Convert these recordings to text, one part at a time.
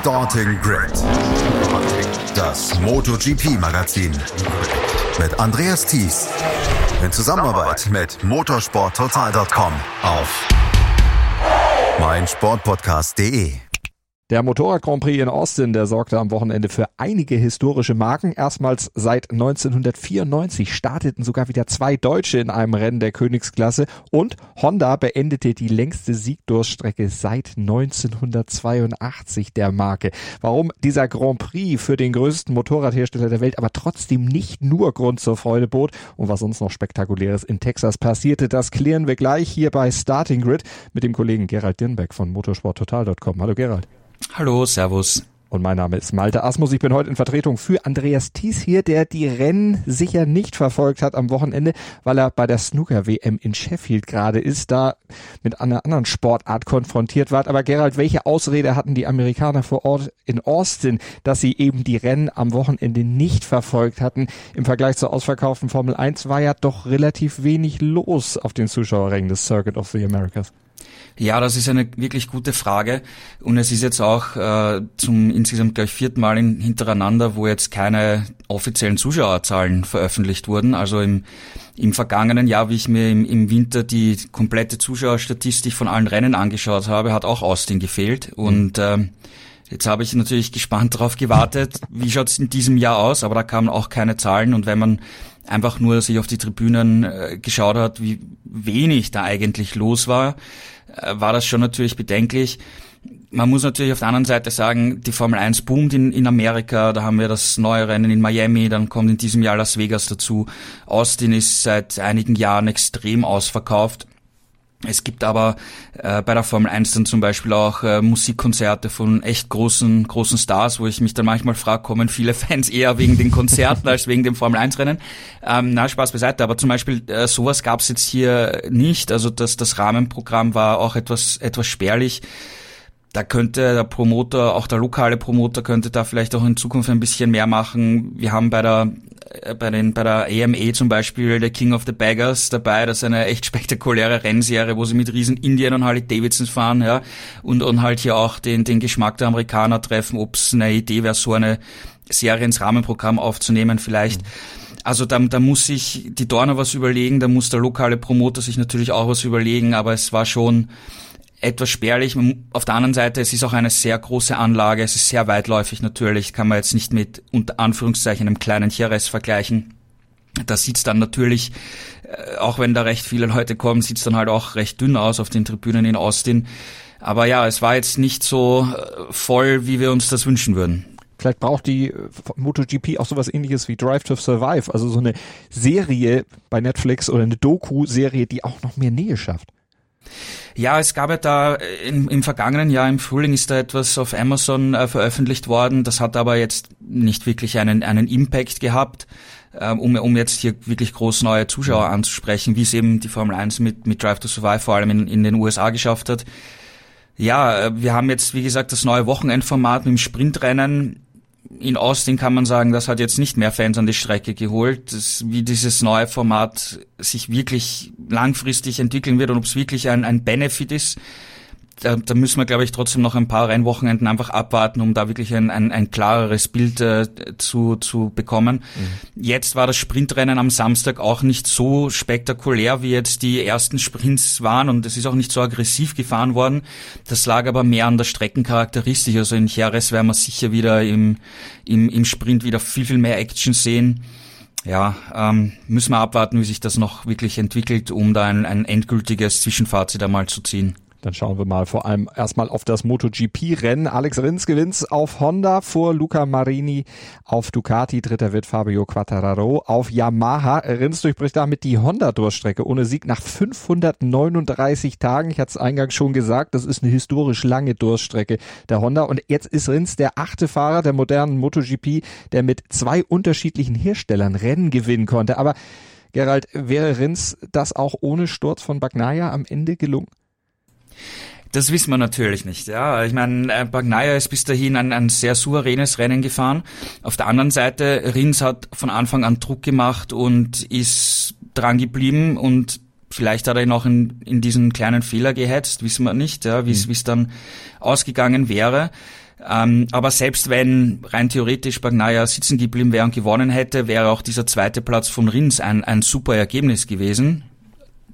Starting Grid, das MotoGP-Magazin mit Andreas Thies. In Zusammenarbeit mit motorsporttotal.com auf meinsportpodcast.de. Der Motorrad Grand Prix in Austin, der sorgte am Wochenende für einige historische Marken. Erstmals seit 1994 starteten sogar wieder zwei Deutsche in einem Rennen der Königsklasse und Honda beendete die längste Siegdurststrecke seit 1982 der Marke. Warum dieser Grand Prix für den größten Motorradhersteller der Welt aber trotzdem nicht nur Grund zur Freude bot und was sonst noch spektakuläres in Texas passierte, das klären wir gleich hier bei Starting Grid mit dem Kollegen Gerald Dirnbeck von motorsporttotal.com. Hallo Gerald. Hallo, Servus. Und mein Name ist Malte Asmus. Ich bin heute in Vertretung für Andreas Thies hier, der die Rennen sicher nicht verfolgt hat am Wochenende, weil er bei der Snooker-WM in Sheffield gerade ist, da mit einer anderen Sportart konfrontiert war. Aber Gerald, welche Ausrede hatten die Amerikaner vor Ort in Austin, dass sie eben die Rennen am Wochenende nicht verfolgt hatten? Im Vergleich zur ausverkauften Formel 1 war ja doch relativ wenig los auf den Zuschauerrängen des Circuit of the Americas. Ja, das ist eine wirklich gute Frage. Und es ist jetzt auch äh, zum insgesamt gleich vierten Mal in, hintereinander, wo jetzt keine offiziellen Zuschauerzahlen veröffentlicht wurden. Also im, im vergangenen Jahr, wie ich mir im, im Winter die komplette Zuschauerstatistik von allen Rennen angeschaut habe, hat auch Austin gefehlt. Und äh, Jetzt habe ich natürlich gespannt darauf gewartet, wie schaut es in diesem Jahr aus, aber da kamen auch keine Zahlen und wenn man einfach nur sich auf die Tribünen äh, geschaut hat, wie wenig da eigentlich los war, war das schon natürlich bedenklich. Man muss natürlich auf der anderen Seite sagen, die Formel 1 boomt in, in Amerika, da haben wir das neue Rennen in Miami, dann kommt in diesem Jahr Las Vegas dazu. Austin ist seit einigen Jahren extrem ausverkauft. Es gibt aber äh, bei der Formel 1 dann zum Beispiel auch äh, Musikkonzerte von echt großen, großen Stars, wo ich mich dann manchmal frage, kommen viele Fans eher wegen den Konzerten als wegen dem Formel 1 Rennen? Ähm, na, Spaß beiseite, aber zum Beispiel äh, sowas gab es jetzt hier nicht. Also das, das Rahmenprogramm war auch etwas, etwas spärlich da könnte der Promoter, auch der lokale Promoter könnte da vielleicht auch in Zukunft ein bisschen mehr machen. Wir haben bei der äh, bei den bei der AMA zum Beispiel der King of the Baggers dabei, das ist eine echt spektakuläre Rennserie, wo sie mit riesen Indien und Harley Davidsons fahren, ja, und und halt hier auch den den Geschmack der Amerikaner treffen, ob es eine Idee wäre, so eine Serie ins Rahmenprogramm aufzunehmen vielleicht. Mhm. Also da, da muss sich die Dorner was überlegen, da muss der lokale Promoter sich natürlich auch was überlegen, aber es war schon etwas spärlich. Auf der anderen Seite, es ist auch eine sehr große Anlage, es ist sehr weitläufig natürlich, kann man jetzt nicht mit unter Anführungszeichen einem kleinen Jerez vergleichen. Da sieht's dann natürlich, äh, auch wenn da recht viele Leute kommen, sieht's dann halt auch recht dünn aus auf den Tribünen in Austin. Aber ja, es war jetzt nicht so äh, voll, wie wir uns das wünschen würden. Vielleicht braucht die äh, MotoGP auch sowas ähnliches wie Drive to Survive, also so eine Serie bei Netflix oder eine Doku-Serie, die auch noch mehr Nähe schafft. Ja, es gab ja da im, im vergangenen Jahr im Frühling ist da etwas auf Amazon äh, veröffentlicht worden. Das hat aber jetzt nicht wirklich einen, einen Impact gehabt, äh, um, um jetzt hier wirklich groß neue Zuschauer mhm. anzusprechen, wie es eben die Formel 1 mit, mit Drive to Survive vor allem in, in den USA geschafft hat. Ja, äh, wir haben jetzt, wie gesagt, das neue Wochenendformat mit dem Sprintrennen in Austin kann man sagen, das hat jetzt nicht mehr Fans an die Strecke geholt. Das, wie dieses neue Format sich wirklich langfristig entwickeln wird und ob es wirklich ein, ein Benefit ist, da, da müssen wir, glaube ich, trotzdem noch ein paar Rennwochenenden einfach abwarten, um da wirklich ein, ein, ein klareres Bild äh, zu, zu bekommen. Mhm. Jetzt war das Sprintrennen am Samstag auch nicht so spektakulär, wie jetzt die ersten Sprints waren und es ist auch nicht so aggressiv gefahren worden. Das lag aber mehr an der Streckencharakteristik. Also in Jerez werden wir sicher wieder im, im, im Sprint wieder viel, viel mehr Action sehen ja, ähm, müssen wir abwarten, wie sich das noch wirklich entwickelt, um da ein, ein endgültiges Zwischenfazit einmal zu ziehen. Dann schauen wir mal vor allem erstmal auf das MotoGP-Rennen. Alex Rins gewinnt auf Honda vor Luca Marini auf Ducati. Dritter wird Fabio Quattararo auf Yamaha. Rins durchbricht damit die Honda-Durchstrecke ohne Sieg nach 539 Tagen. Ich hatte es eingangs schon gesagt, das ist eine historisch lange Durchstrecke der Honda. Und jetzt ist Rins der achte Fahrer der modernen MotoGP, der mit zwei unterschiedlichen Herstellern Rennen gewinnen konnte. Aber Gerald, wäre Rins das auch ohne Sturz von Bagnaia am Ende gelungen? Das wissen wir natürlich nicht. Ja, ich meine, äh, Bagnaia ist bis dahin ein, ein sehr souveränes Rennen gefahren. Auf der anderen Seite, Rins hat von Anfang an Druck gemacht und ist dran geblieben und vielleicht hat er ihn auch in, in diesen kleinen Fehler gehetzt, wissen wir nicht, ja, wie es mhm. dann ausgegangen wäre. Ähm, aber selbst wenn rein theoretisch Bagnaia sitzen geblieben wäre und gewonnen hätte, wäre auch dieser zweite Platz von Rins ein, ein super Ergebnis gewesen.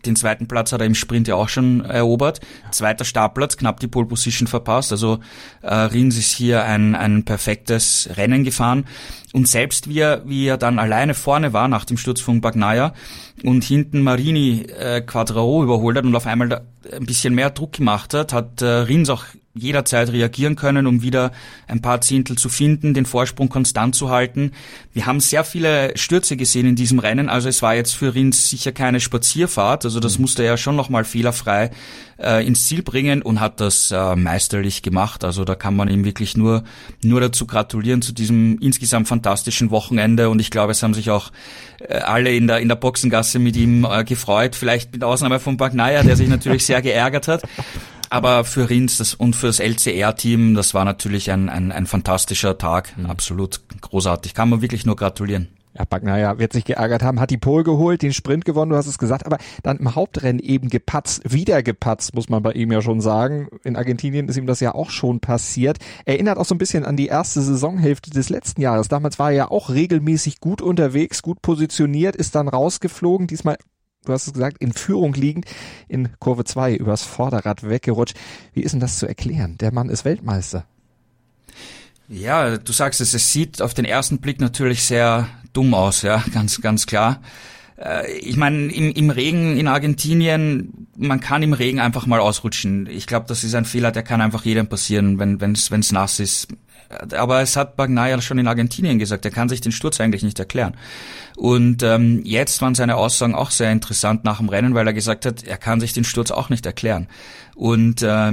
Den zweiten Platz hat er im Sprint ja auch schon erobert. Zweiter Startplatz, knapp die Pole Position verpasst. Also äh, Rins ist hier ein, ein perfektes Rennen gefahren. Und selbst wie er, wie er dann alleine vorne war nach dem Sturz von Bagnaia und hinten Marini äh, Quadraro überholt hat und auf einmal ein bisschen mehr Druck gemacht hat, hat äh, Rins auch jederzeit reagieren können, um wieder ein paar Zehntel zu finden, den Vorsprung konstant zu halten. Wir haben sehr viele Stürze gesehen in diesem Rennen, also es war jetzt für Rins sicher keine Spazierfahrt, also das mhm. musste er schon nochmal fehlerfrei äh, ins Ziel bringen und hat das äh, meisterlich gemacht. Also da kann man ihm wirklich nur, nur dazu gratulieren zu diesem insgesamt fantastischen Wochenende und ich glaube, es haben sich auch äh, alle in der, in der Boxengasse mit ihm äh, gefreut, vielleicht mit Ausnahme von Bagnaya, der sich natürlich sehr geärgert hat. Aber für Rins das, und für das LCR-Team, das war natürlich ein, ein, ein fantastischer Tag. Mhm. Absolut großartig. Kann man wirklich nur gratulieren. Ja, Bagnaia wird sich geärgert haben, hat die Pole geholt, den Sprint gewonnen, du hast es gesagt, aber dann im Hauptrennen eben gepatzt, wieder gepatzt, muss man bei ihm ja schon sagen. In Argentinien ist ihm das ja auch schon passiert. Erinnert auch so ein bisschen an die erste Saisonhälfte des letzten Jahres. Damals war er ja auch regelmäßig gut unterwegs, gut positioniert, ist dann rausgeflogen, diesmal du hast es gesagt, in Führung liegend in Kurve 2 übers Vorderrad weggerutscht. Wie ist denn das zu erklären? Der Mann ist Weltmeister. Ja, du sagst es, es sieht auf den ersten Blick natürlich sehr dumm aus, ja, ganz, ganz klar. Äh, ich meine, im, im Regen in Argentinien, man kann im Regen einfach mal ausrutschen. Ich glaube, das ist ein Fehler, der kann einfach jedem passieren, wenn es wenn's nass ist. Aber es hat Bagnaia schon in Argentinien gesagt, er kann sich den Sturz eigentlich nicht erklären. Und ähm, jetzt waren seine Aussagen auch sehr interessant nach dem Rennen, weil er gesagt hat, er kann sich den Sturz auch nicht erklären. Und äh,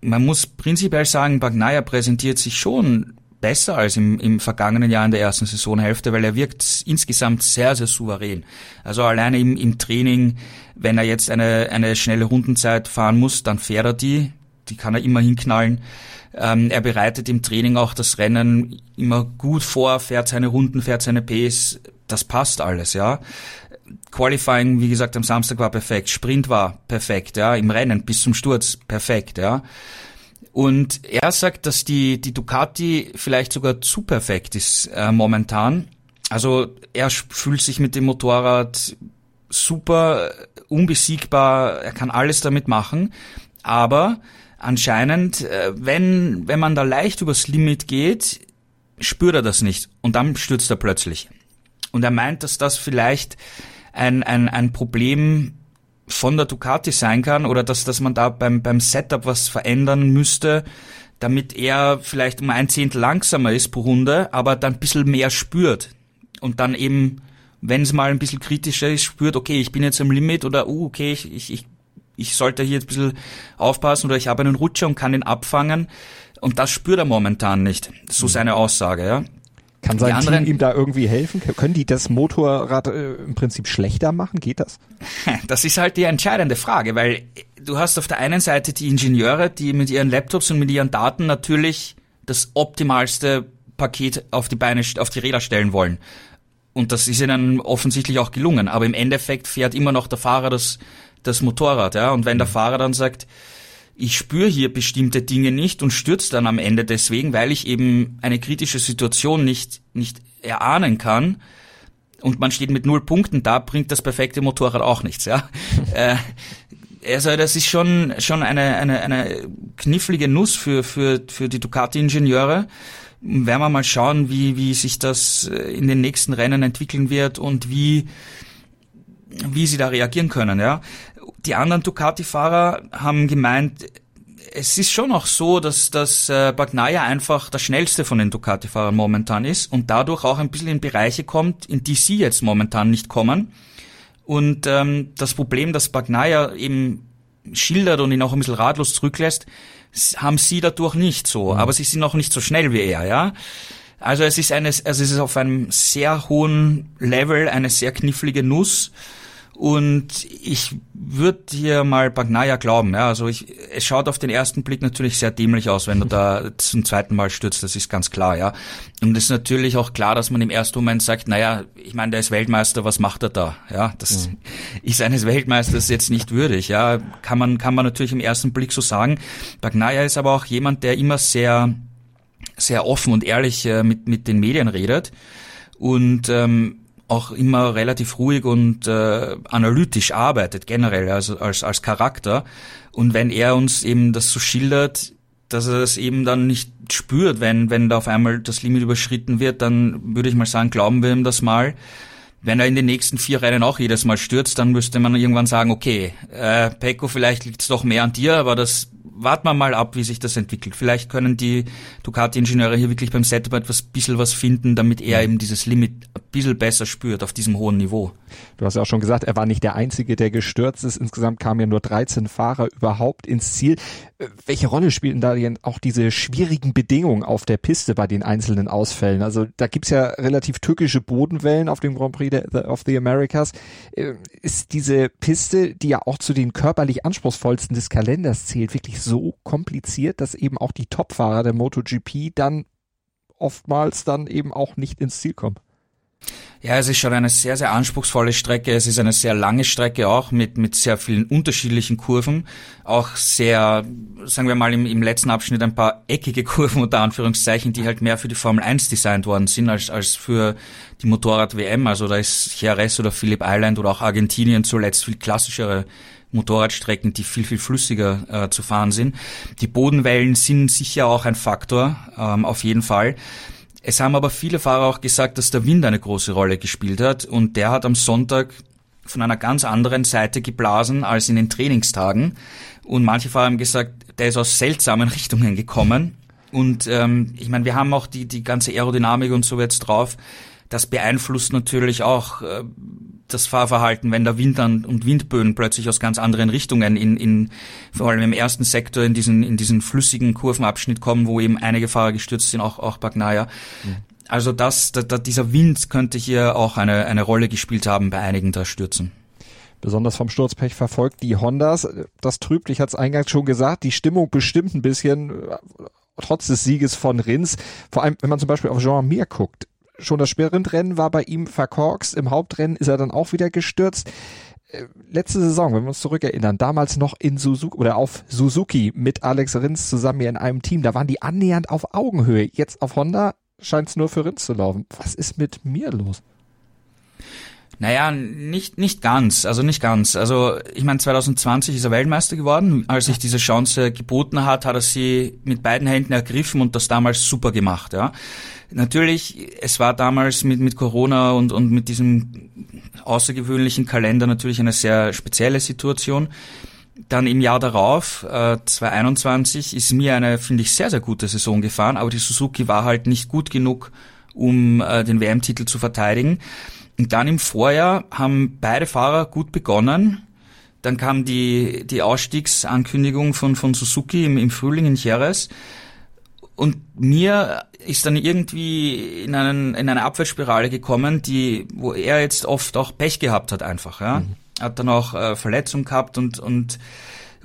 man muss prinzipiell sagen, Bagnaia präsentiert sich schon besser als im, im vergangenen Jahr in der ersten Saisonhälfte, weil er wirkt insgesamt sehr, sehr souverän. Also alleine im, im Training, wenn er jetzt eine, eine schnelle Rundenzeit fahren muss, dann fährt er die, die kann er immer hinknallen. Ähm, er bereitet im Training auch das Rennen immer gut vor, fährt seine Runden, fährt seine Pace, das passt alles, ja. Qualifying, wie gesagt, am Samstag war perfekt, Sprint war perfekt, ja, im Rennen bis zum Sturz perfekt, ja. Und er sagt, dass die, die Ducati vielleicht sogar zu perfekt ist äh, momentan. Also er fühlt sich mit dem Motorrad super unbesiegbar, er kann alles damit machen, aber anscheinend, äh, wenn, wenn man da leicht übers Limit geht, spürt er das nicht und dann stürzt er plötzlich. Und er meint, dass das vielleicht ein, ein, ein Problem von der Ducati sein kann oder dass, dass man da beim, beim Setup was verändern müsste, damit er vielleicht um ein Zehntel langsamer ist pro Runde, aber dann ein bisschen mehr spürt und dann eben, wenn es mal ein bisschen kritischer ist, spürt, okay, ich bin jetzt am Limit oder, uh, okay, ich, ich, ich ich sollte hier ein bisschen aufpassen oder ich habe einen Rutscher und kann ihn abfangen. Und das spürt er momentan nicht. So mhm. seine Aussage, ja. Kann sein anderen, Team ihm da irgendwie helfen? Können die das Motorrad äh, im Prinzip schlechter machen? Geht das? Das ist halt die entscheidende Frage, weil du hast auf der einen Seite die Ingenieure, die mit ihren Laptops und mit ihren Daten natürlich das optimalste Paket auf die Beine, auf die Räder stellen wollen. Und das ist ihnen offensichtlich auch gelungen. Aber im Endeffekt fährt immer noch der Fahrer das das Motorrad, ja. Und wenn der mhm. Fahrer dann sagt, ich spüre hier bestimmte Dinge nicht und stürzt dann am Ende deswegen, weil ich eben eine kritische Situation nicht, nicht erahnen kann, und man steht mit null Punkten da, bringt das perfekte Motorrad auch nichts, ja. äh, also das ist schon schon eine eine eine knifflige Nuss für für für die Ducati Ingenieure. Werden wir mal schauen, wie wie sich das äh, in den nächsten Rennen entwickeln wird und wie wie sie da reagieren können, ja. Die anderen Ducati-Fahrer haben gemeint, es ist schon auch so, dass, dass äh, Bagnaia einfach der schnellste von den Ducati-Fahrern momentan ist und dadurch auch ein bisschen in Bereiche kommt, in die sie jetzt momentan nicht kommen. Und ähm, das Problem, dass Bagnaia eben schildert und ihn auch ein bisschen ratlos zurücklässt, haben sie dadurch nicht so. Mhm. Aber sie sind auch nicht so schnell wie er, ja. Also es ist eine, also es ist auf einem sehr hohen Level eine sehr knifflige Nuss. Und ich würde hier mal Bagnaia glauben. Ja, also ich, es schaut auf den ersten Blick natürlich sehr dämlich aus, wenn du da zum zweiten Mal stürzt. Das ist ganz klar, ja. Und es ist natürlich auch klar, dass man im ersten Moment sagt, naja, ich meine, der ist Weltmeister, was macht er da? Ja, das mhm. ist eines Weltmeisters jetzt nicht würdig. Ja, kann man kann man natürlich im ersten Blick so sagen. Bagnaia ist aber auch jemand, der immer sehr sehr offen und ehrlich äh, mit mit den Medien redet und ähm, auch immer relativ ruhig und äh, analytisch arbeitet, generell, also als, als Charakter. Und wenn er uns eben das so schildert, dass er das eben dann nicht spürt, wenn, wenn da auf einmal das Limit überschritten wird, dann würde ich mal sagen, glauben wir ihm das mal. Wenn er in den nächsten vier Rennen auch jedes Mal stürzt, dann müsste man irgendwann sagen, okay, äh, Pecco, vielleicht liegt es doch mehr an dir, aber das warten wir mal ab, wie sich das entwickelt. Vielleicht können die Ducati-Ingenieure hier wirklich beim Setup etwas bisschen was finden, damit er eben dieses Limit ein bisschen besser spürt auf diesem hohen Niveau. Du hast ja auch schon gesagt, er war nicht der Einzige, der gestürzt ist. Insgesamt kamen ja nur 13 Fahrer überhaupt ins Ziel. Äh, welche Rolle spielten da denn auch diese schwierigen Bedingungen auf der Piste bei den einzelnen Ausfällen? Also da gibt's ja relativ tückische Bodenwellen auf dem Grand Prix of the Americas. Äh, ist diese Piste, die ja auch zu den körperlich anspruchsvollsten des Kalenders zählt, wirklich so kompliziert, dass eben auch die Topfahrer der MotoGP dann oftmals dann eben auch nicht ins Ziel kommen. Ja, es ist schon eine sehr, sehr anspruchsvolle Strecke. Es ist eine sehr lange Strecke auch mit, mit sehr vielen unterschiedlichen Kurven. Auch sehr, sagen wir mal, im, im letzten Abschnitt ein paar eckige Kurven unter Anführungszeichen, die halt mehr für die Formel 1 designt worden sind als, als für die Motorrad-WM. Also da ist Jerez oder Phillip Island oder auch Argentinien zuletzt viel klassischere Motorradstrecken, die viel, viel flüssiger äh, zu fahren sind. Die Bodenwellen sind sicher auch ein Faktor, ähm, auf jeden Fall. Es haben aber viele Fahrer auch gesagt, dass der Wind eine große Rolle gespielt hat und der hat am Sonntag von einer ganz anderen Seite geblasen als in den Trainingstagen. Und manche Fahrer haben gesagt, der ist aus seltsamen Richtungen gekommen. Und ähm, ich meine, wir haben auch die, die ganze Aerodynamik und so jetzt drauf. Das beeinflusst natürlich auch äh, das Fahrverhalten, wenn der Wind dann und Windböen plötzlich aus ganz anderen Richtungen in, in vor allem im ersten Sektor in diesen in diesen flüssigen Kurvenabschnitt kommen, wo eben einige Fahrer gestürzt sind, auch auch Bagnaia. Mhm. Also das, da, da, dieser Wind könnte hier auch eine eine Rolle gespielt haben bei einigen der Stürzen besonders vom Sturzpech verfolgt, die Hondas. Das trübt, ich hatte es eingangs schon gesagt, die Stimmung bestimmt ein bisschen, trotz des Sieges von Rins. Vor allem, wenn man zum Beispiel auf Jean Mir guckt schon das Sprintrennen war bei ihm verkorkst. Im Hauptrennen ist er dann auch wieder gestürzt. Äh, letzte Saison, wenn wir uns zurückerinnern, damals noch in Suzuki oder auf Suzuki mit Alex Rins zusammen hier in einem Team, da waren die annähernd auf Augenhöhe. Jetzt auf Honda scheint es nur für Rins zu laufen. Was ist mit mir los? Naja, nicht, nicht ganz, also nicht ganz. Also ich meine, 2020 ist er Weltmeister geworden. Als sich diese Chance geboten hat, hat er sie mit beiden Händen ergriffen und das damals super gemacht. Ja. Natürlich, es war damals mit, mit Corona und, und mit diesem außergewöhnlichen Kalender natürlich eine sehr spezielle Situation. Dann im Jahr darauf, äh, 2021, ist mir eine, finde ich, sehr, sehr gute Saison gefahren, aber die Suzuki war halt nicht gut genug, um äh, den WM-Titel zu verteidigen. Und dann im Vorjahr haben beide Fahrer gut begonnen. Dann kam die, die Ausstiegsankündigung von, von Suzuki im, im Frühling in Jerez. Und mir ist dann irgendwie in, einen, in eine Abwärtsspirale gekommen, die, wo er jetzt oft auch Pech gehabt hat einfach. Ja? Mhm. Hat dann auch äh, Verletzung gehabt und, und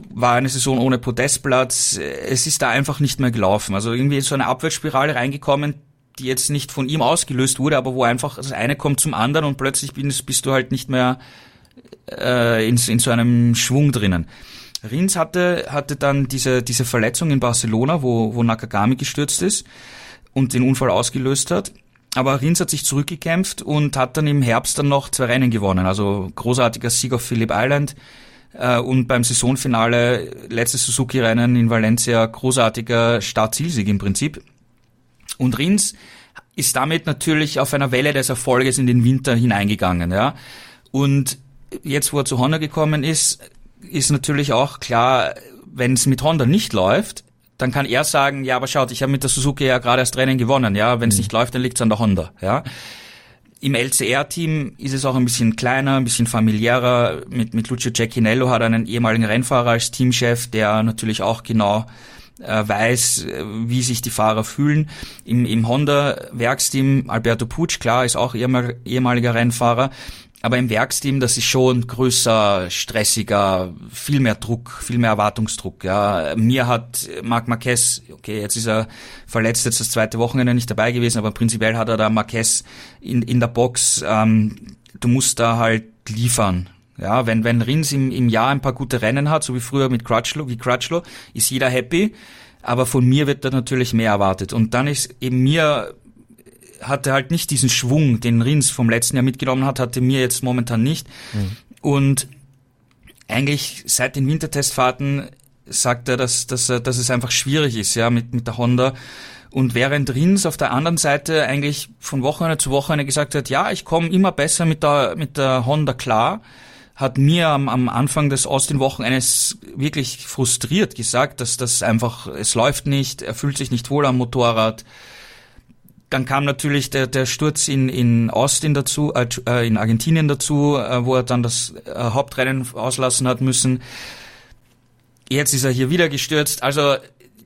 war eine Saison ohne Podestplatz. Es ist da einfach nicht mehr gelaufen. Also irgendwie ist so eine Abwärtsspirale reingekommen, die jetzt nicht von ihm ausgelöst wurde, aber wo einfach das eine kommt zum anderen und plötzlich bist, bist du halt nicht mehr äh, in, in so einem Schwung drinnen. Rins hatte, hatte dann diese, diese Verletzung in Barcelona, wo, wo Nakagami gestürzt ist und den Unfall ausgelöst hat. Aber Rins hat sich zurückgekämpft und hat dann im Herbst dann noch zwei Rennen gewonnen. Also großartiger Sieg auf Phillip Island äh, und beim Saisonfinale letztes Suzuki-Rennen in Valencia großartiger Start-Zielsieg im Prinzip. Und Rins ist damit natürlich auf einer Welle des Erfolges in den Winter hineingegangen, ja. Und jetzt, wo er zu Honda gekommen ist, ist natürlich auch klar, wenn es mit Honda nicht läuft, dann kann er sagen, ja, aber schaut, ich habe mit der Suzuki ja gerade das Training gewonnen, ja, wenn es mhm. nicht läuft, dann liegt es an der Honda, ja. Im LCR-Team ist es auch ein bisschen kleiner, ein bisschen familiärer. Mit, mit Lucio Cecchinello hat er einen ehemaligen Rennfahrer als Teamchef, der natürlich auch genau äh, weiß, äh, wie sich die Fahrer fühlen. Im, im Honda-Werksteam Alberto Pucci, klar, ist auch ehemaliger Rennfahrer. Aber im Werksteam, das ist schon größer, stressiger, viel mehr Druck, viel mehr Erwartungsdruck. Ja, mir hat Marc Marquez, okay, jetzt ist er verletzt, jetzt das zweite Wochenende nicht dabei gewesen, aber prinzipiell hat er da Marquez in, in der Box. Ähm, du musst da halt liefern. Ja, wenn, wenn Rins im, im Jahr ein paar gute Rennen hat, so wie früher mit Crutchlow, wie Crutchlow, ist jeder happy. Aber von mir wird da natürlich mehr erwartet. Und dann ist eben mir, hatte halt nicht diesen Schwung, den Rins vom letzten Jahr mitgenommen hat, hatte mir jetzt momentan nicht. Mhm. Und eigentlich seit den Wintertestfahrten sagt er, dass, dass, dass es einfach schwierig ist, ja, mit, mit der Honda. Und während Rins auf der anderen Seite eigentlich von Wochenende zu Wochenende gesagt hat, ja, ich komme immer besser mit der, mit der Honda klar, hat mir am, am Anfang des Austin-Wochenendes wirklich frustriert gesagt, dass das einfach, es läuft nicht, er fühlt sich nicht wohl am Motorrad. Dann kam natürlich der, der Sturz in, in Austin dazu, äh, in Argentinien dazu, äh, wo er dann das äh, Hauptrennen auslassen hat müssen. Jetzt ist er hier wieder gestürzt. Also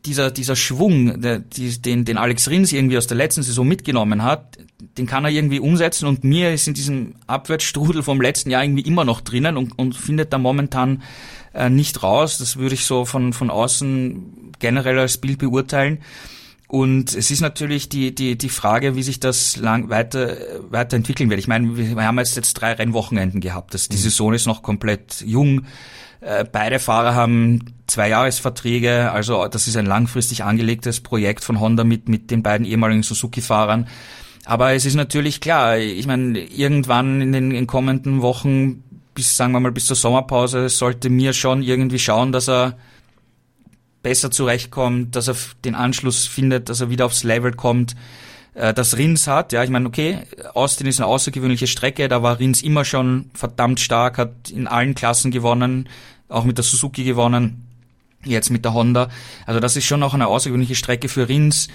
dieser, dieser Schwung, der, die, den, den Alex Rins irgendwie aus der letzten Saison mitgenommen hat, den kann er irgendwie umsetzen und mir ist in diesem Abwärtsstrudel vom letzten Jahr irgendwie immer noch drinnen und, und findet da momentan äh, nicht raus. Das würde ich so von, von außen generell als Bild beurteilen. Und es ist natürlich die, die, die Frage, wie sich das lang weiter, weiterentwickeln wird. Ich meine, wir haben jetzt, jetzt drei Rennwochenenden gehabt. Das, die mhm. Saison ist noch komplett jung. Äh, beide Fahrer haben zwei Jahresverträge, also das ist ein langfristig angelegtes Projekt von Honda mit, mit den beiden ehemaligen Suzuki-Fahrern. Aber es ist natürlich klar, ich meine, irgendwann in den in kommenden Wochen, bis, sagen wir mal, bis zur Sommerpause, sollte mir schon irgendwie schauen, dass er besser zurechtkommt, dass er den Anschluss findet, dass er wieder aufs Level kommt, äh, dass Rins hat. Ja, ich meine, okay, Austin ist eine außergewöhnliche Strecke, da war Rins immer schon verdammt stark, hat in allen Klassen gewonnen, auch mit der Suzuki gewonnen, jetzt mit der Honda. Also das ist schon auch eine außergewöhnliche Strecke für Rins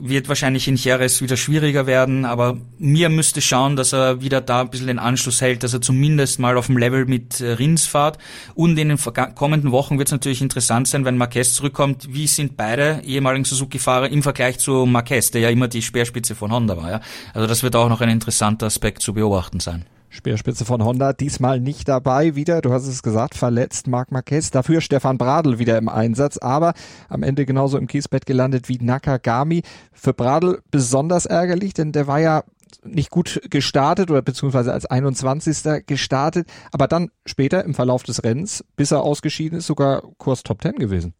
wird wahrscheinlich in Jerez wieder schwieriger werden, aber mir müsste schauen, dass er wieder da ein bisschen den Anschluss hält, dass er zumindest mal auf dem Level mit äh, Rins fährt. Und in den kommenden Wochen wird es natürlich interessant sein, wenn Marquez zurückkommt, wie sind beide ehemaligen Suzuki-Fahrer im Vergleich zu Marquez, der ja immer die Speerspitze von Honda war. Ja? Also das wird auch noch ein interessanter Aspekt zu beobachten sein. Speerspitze von Honda, diesmal nicht dabei wieder, du hast es gesagt, verletzt Marc Marquez, dafür Stefan Bradl wieder im Einsatz, aber am Ende genauso im Kiesbett gelandet wie Nakagami. Für Bradl besonders ärgerlich, denn der war ja nicht gut gestartet oder beziehungsweise als 21. gestartet, aber dann später im Verlauf des Rennens, bis er ausgeschieden ist, sogar Kurs Top 10 gewesen.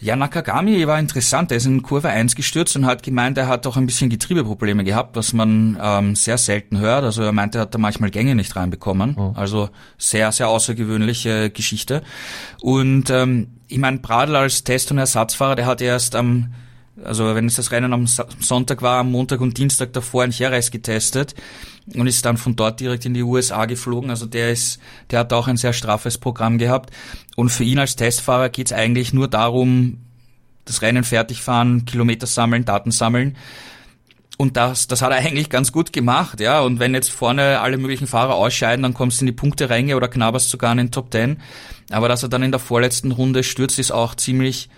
Ja, Nakagami war interessant. Er ist in Kurve 1 gestürzt und hat gemeint, er hat auch ein bisschen Getriebeprobleme gehabt, was man ähm, sehr selten hört. Also er meinte, er hat da manchmal Gänge nicht reinbekommen. Oh. Also sehr, sehr außergewöhnliche Geschichte. Und ähm, ich meine, Pradl als Test- und Ersatzfahrer, der hat erst am also wenn es das Rennen am Sonntag war, am Montag und Dienstag davor in Jerez getestet und ist dann von dort direkt in die USA geflogen. Also der ist, der hat auch ein sehr straffes Programm gehabt. Und für ihn als Testfahrer geht es eigentlich nur darum, das Rennen fertig fahren, Kilometer sammeln, Daten sammeln. Und das, das hat er eigentlich ganz gut gemacht, ja. Und wenn jetzt vorne alle möglichen Fahrer ausscheiden, dann kommst du in die Punkteränge oder knabberst sogar in den Top Ten. Aber dass er dann in der vorletzten Runde stürzt, ist auch ziemlich,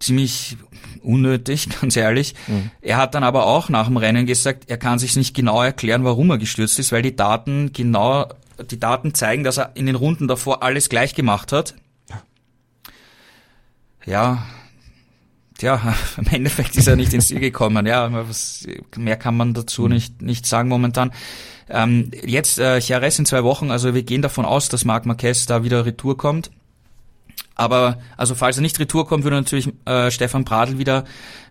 ziemlich unnötig, ganz ehrlich. Mhm. Er hat dann aber auch nach dem Rennen gesagt, er kann sich nicht genau erklären, warum er gestürzt ist, weil die Daten genau, die Daten zeigen, dass er in den Runden davor alles gleich gemacht hat. Ja, ja, im Endeffekt ist er nicht ins Ziel gekommen. Ja, was, mehr kann man dazu mhm. nicht, nicht sagen momentan. Ähm, jetzt äh, Jerez in zwei Wochen, also wir gehen davon aus, dass Marc Marquez da wieder Retour kommt. Aber also falls er nicht Retour kommt, würde natürlich äh, Stefan Bradl wieder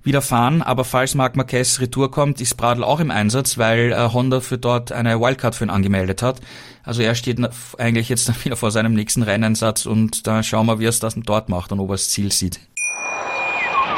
wieder fahren. Aber falls Marc Marquez Retour kommt, ist Bradl auch im Einsatz, weil äh, Honda für dort eine Wildcard für ihn angemeldet hat. Also er steht eigentlich jetzt wieder vor seinem nächsten Renneinsatz und da schauen wir, wie er es das dort macht und ob er das Ziel sieht.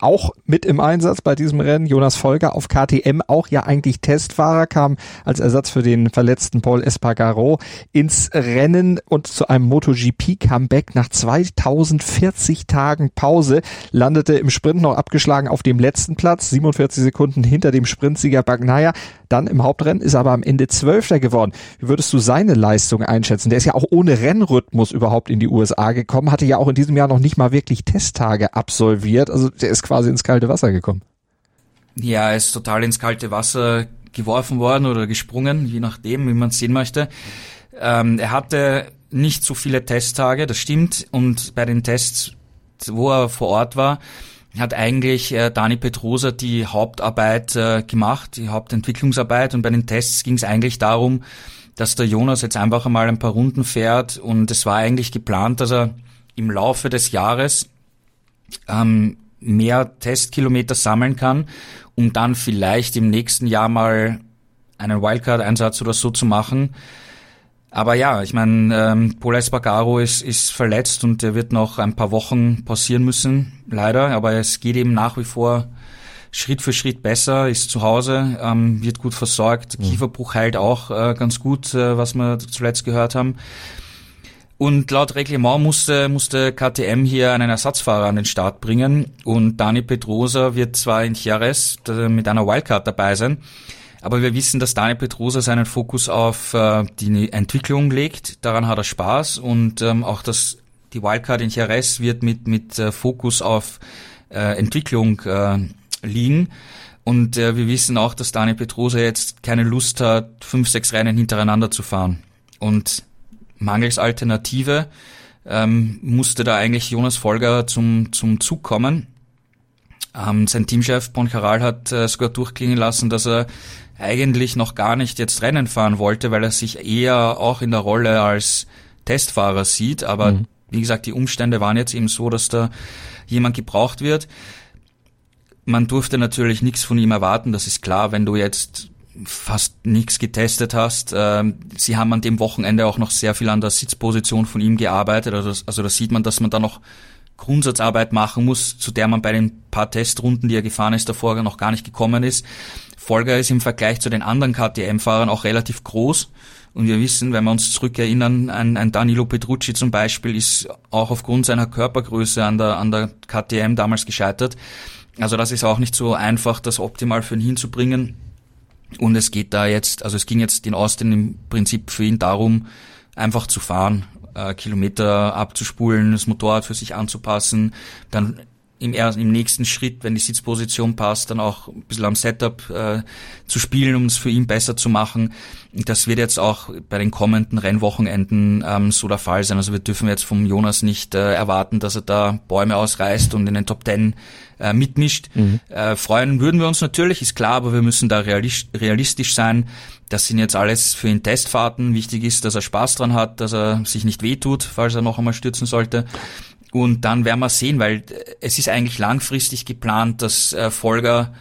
Auch mit im Einsatz bei diesem Rennen. Jonas Folger auf KTM, auch ja eigentlich Testfahrer, kam als Ersatz für den verletzten Paul Espargaro ins Rennen und zu einem MotoGP-Comeback nach 2040 Tagen Pause, landete im Sprint noch abgeschlagen auf dem letzten Platz, 47 Sekunden hinter dem Sprintsieger Bagnaia. Dann im Hauptrennen ist er aber am Ende Zwölfter geworden. Wie würdest du seine Leistung einschätzen? Der ist ja auch ohne Rennrhythmus überhaupt in die USA gekommen, hatte ja auch in diesem Jahr noch nicht mal wirklich Testtage absolviert. Also der ist quasi ins kalte Wasser gekommen. Ja, er ist total ins kalte Wasser geworfen worden oder gesprungen, je nachdem, wie man es sehen möchte. Ähm, er hatte nicht so viele Testtage, das stimmt. Und bei den Tests, wo er vor Ort war, hat eigentlich äh, Dani Petrosa die Hauptarbeit äh, gemacht, die Hauptentwicklungsarbeit. Und bei den Tests ging es eigentlich darum, dass der Jonas jetzt einfach einmal ein paar Runden fährt. Und es war eigentlich geplant, dass er im Laufe des Jahres ähm, mehr Testkilometer sammeln kann, um dann vielleicht im nächsten Jahr mal einen Wildcard-Einsatz oder so zu machen. Aber ja, ich meine, ähm, Paul Espargaro ist, ist verletzt und er wird noch ein paar Wochen passieren müssen, leider. Aber es geht eben nach wie vor Schritt für Schritt besser, ist zu Hause, ähm, wird gut versorgt. Mhm. Kieferbruch heilt auch äh, ganz gut, äh, was wir zuletzt gehört haben. Und laut Reglement musste, musste KTM hier einen Ersatzfahrer an den Start bringen und Dani Pedrosa wird zwar in Jerez mit einer Wildcard dabei sein, aber wir wissen, dass Dani Pedrosa seinen Fokus auf äh, die Entwicklung legt. Daran hat er Spaß und ähm, auch das, die Wildcard in Jerez wird mit, mit äh, Fokus auf äh, Entwicklung äh, liegen. Und äh, wir wissen auch, dass Dani Pedrosa jetzt keine Lust hat, fünf, sechs Rennen hintereinander zu fahren. Und mangels Alternative ähm, musste da eigentlich Jonas Folger zum, zum Zug kommen. Ähm, sein Teamchef Boncharal hat äh, sogar durchklingen lassen, dass er eigentlich noch gar nicht jetzt Rennen fahren wollte, weil er sich eher auch in der Rolle als Testfahrer sieht. Aber mhm. wie gesagt, die Umstände waren jetzt eben so, dass da jemand gebraucht wird. Man durfte natürlich nichts von ihm erwarten, das ist klar, wenn du jetzt fast nichts getestet hast. Ähm, sie haben an dem Wochenende auch noch sehr viel an der Sitzposition von ihm gearbeitet. Also, also da sieht man, dass man da noch Grundsatzarbeit machen muss, zu der man bei den paar Testrunden, die er gefahren ist, davor noch gar nicht gekommen ist. Folger ist im Vergleich zu den anderen KTM-Fahrern auch relativ groß. Und wir wissen, wenn wir uns zurückerinnern, ein, ein Danilo Petrucci zum Beispiel ist auch aufgrund seiner Körpergröße an der, an der KTM damals gescheitert. Also das ist auch nicht so einfach, das optimal für ihn hinzubringen. Und es geht da jetzt, also es ging jetzt in Austin im Prinzip für ihn darum, einfach zu fahren, äh, Kilometer abzuspulen, das Motorrad für sich anzupassen, dann im, ersten, im nächsten Schritt, wenn die Sitzposition passt, dann auch ein bisschen am Setup äh, zu spielen, um es für ihn besser zu machen. Das wird jetzt auch bei den kommenden Rennwochenenden ähm, so der Fall sein. Also wir dürfen jetzt vom Jonas nicht äh, erwarten, dass er da Bäume ausreißt und in den Top Ten äh, mitmischt. Mhm. Äh, freuen würden wir uns natürlich, ist klar, aber wir müssen da realistisch sein. Das sind jetzt alles für ihn Testfahrten. Wichtig ist, dass er Spaß dran hat, dass er sich nicht wehtut, falls er noch einmal stürzen sollte. Und dann werden wir sehen, weil es ist eigentlich langfristig geplant, dass äh, Folger